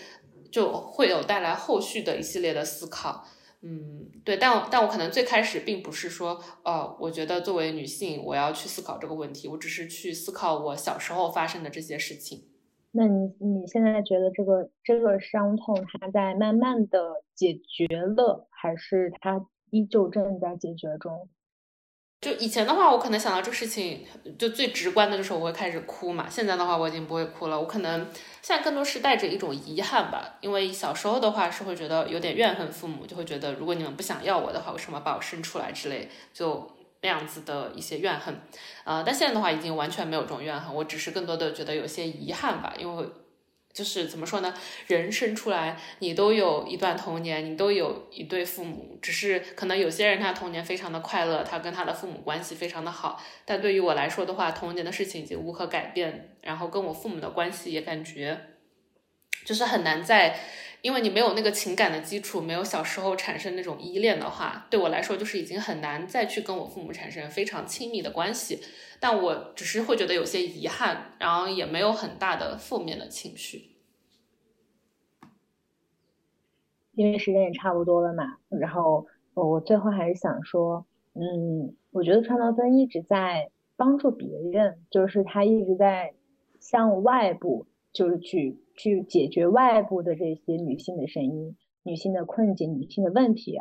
就会有带来后续的一系列的思考，嗯对，但但我可能最开始并不是说呃我觉得作为女性我要去思考这个问题，我只是去思考我小时候发生的这些事情。那你你现在觉得这个这个伤痛它在慢慢的解决了，还是它依旧正在解决中？就以前的话，我可能想到这个事情，就最直观的就是我会开始哭嘛。现在的话，我已经不会哭了。我可能现在更多是带着一种遗憾吧，因为小时候的话是会觉得有点怨恨父母，就会觉得如果你们不想要我的话，为什么把我生出来之类，就。那样子的一些怨恨，呃，但现在的话已经完全没有这种怨恨，我只是更多的觉得有些遗憾吧，因为就是怎么说呢，人生出来你都有一段童年，你都有一对父母，只是可能有些人他童年非常的快乐，他跟他的父母关系非常的好，但对于我来说的话，童年的事情已经无可改变，然后跟我父母的关系也感觉就是很难在。因为你没有那个情感的基础，没有小时候产生那种依恋的话，对我来说就是已经很难再去跟我父母产生非常亲密的关系。但我只是会觉得有些遗憾，然后也没有很大的负面的情绪。因为时间也差不多了嘛，然后我最后还是想说，嗯，我觉得川岛芬一直在帮助别人，就是他一直在向外部，就是去。去解决外部的这些女性的声音、女性的困境、女性的问题，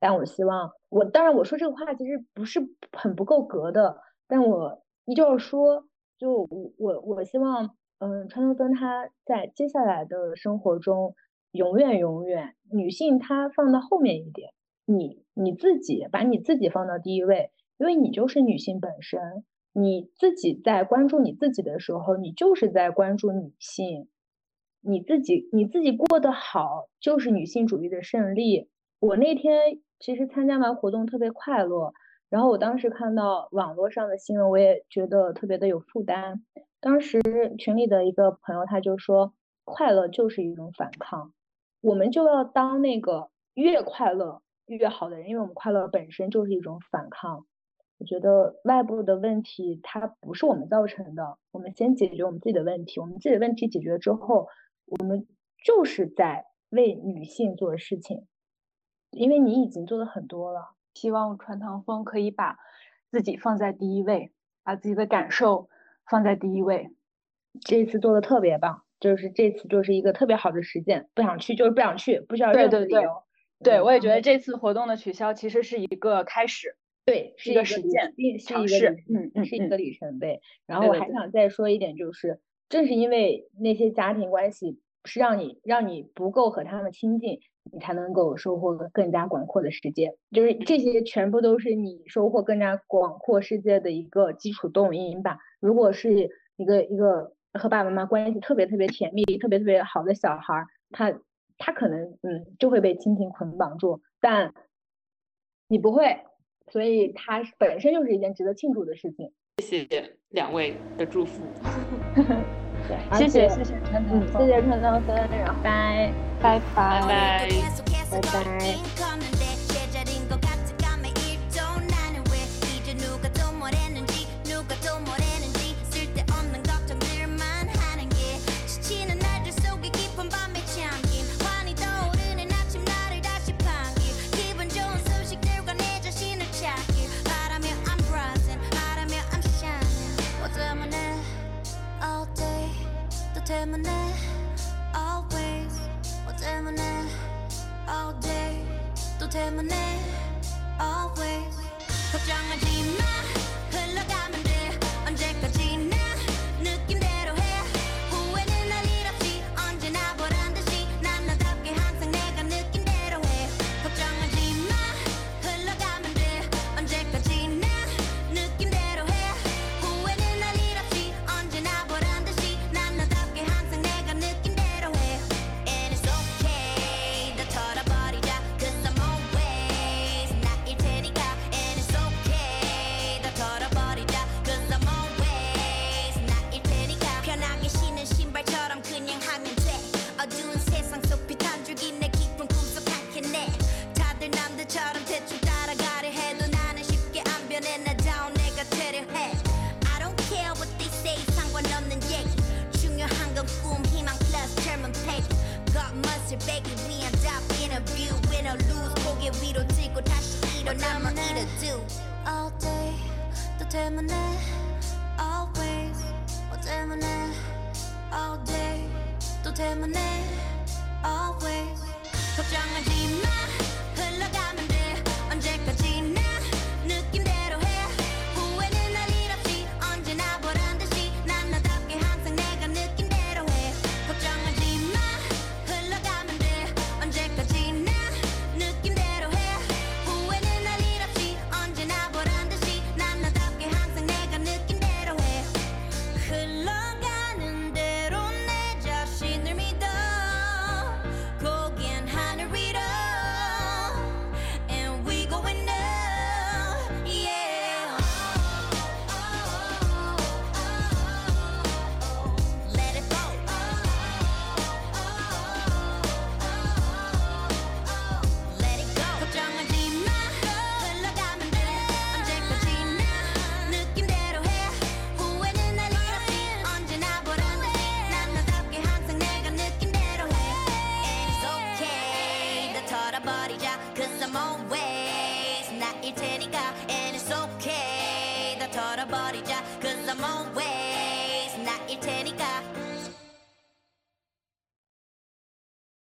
但我希望，我当然我说这个话其实不是很不够格的，但我依旧说，就我我我希望，嗯，川东芬她在接下来的生活中，永远永远女性她放到后面一点，你你自己把你自己放到第一位，因为你就是女性本身，你自己在关注你自己的时候，你就是在关注女性。你自己你自己过得好，就是女性主义的胜利。我那天其实参加完活动特别快乐，然后我当时看到网络上的新闻，我也觉得特别的有负担。当时群里的一个朋友他就说，快乐就是一种反抗，我们就要当那个越快乐越好的人，因为我们快乐本身就是一种反抗。我觉得外部的问题它不是我们造成的，我们先解决我们自己的问题，我们自己的问题解决之后。我们就是在为女性做事情，因为你已经做的很多了。希望传堂风可以把自己放在第一位，把自己的感受放在第一位。这次做的特别棒，就是这次就是一个特别好的实践。不想去就是不想去，不需要任何理由。对，我也觉得这次活动的取消其实是一个开始，对，是一个实践，尝试，嗯嗯，是一个里程碑。然后我还想再说一点，就是正是因为那些家庭关系是让你让你不够和他们亲近，你才能够收获更加广阔的世界。就是这些全部都是你收获更加广阔世界的一个基础动因吧。如果是一个一个和爸爸妈妈关系特别特别甜蜜、特别特别好的小孩儿，他他可能嗯就会被亲情捆绑住，但你不会，所以它本身就是一件值得庆祝的事情。谢谢两位的祝福。谢谢谢谢陈总谢谢陈总说的内拜。拜拜。拜拜。拜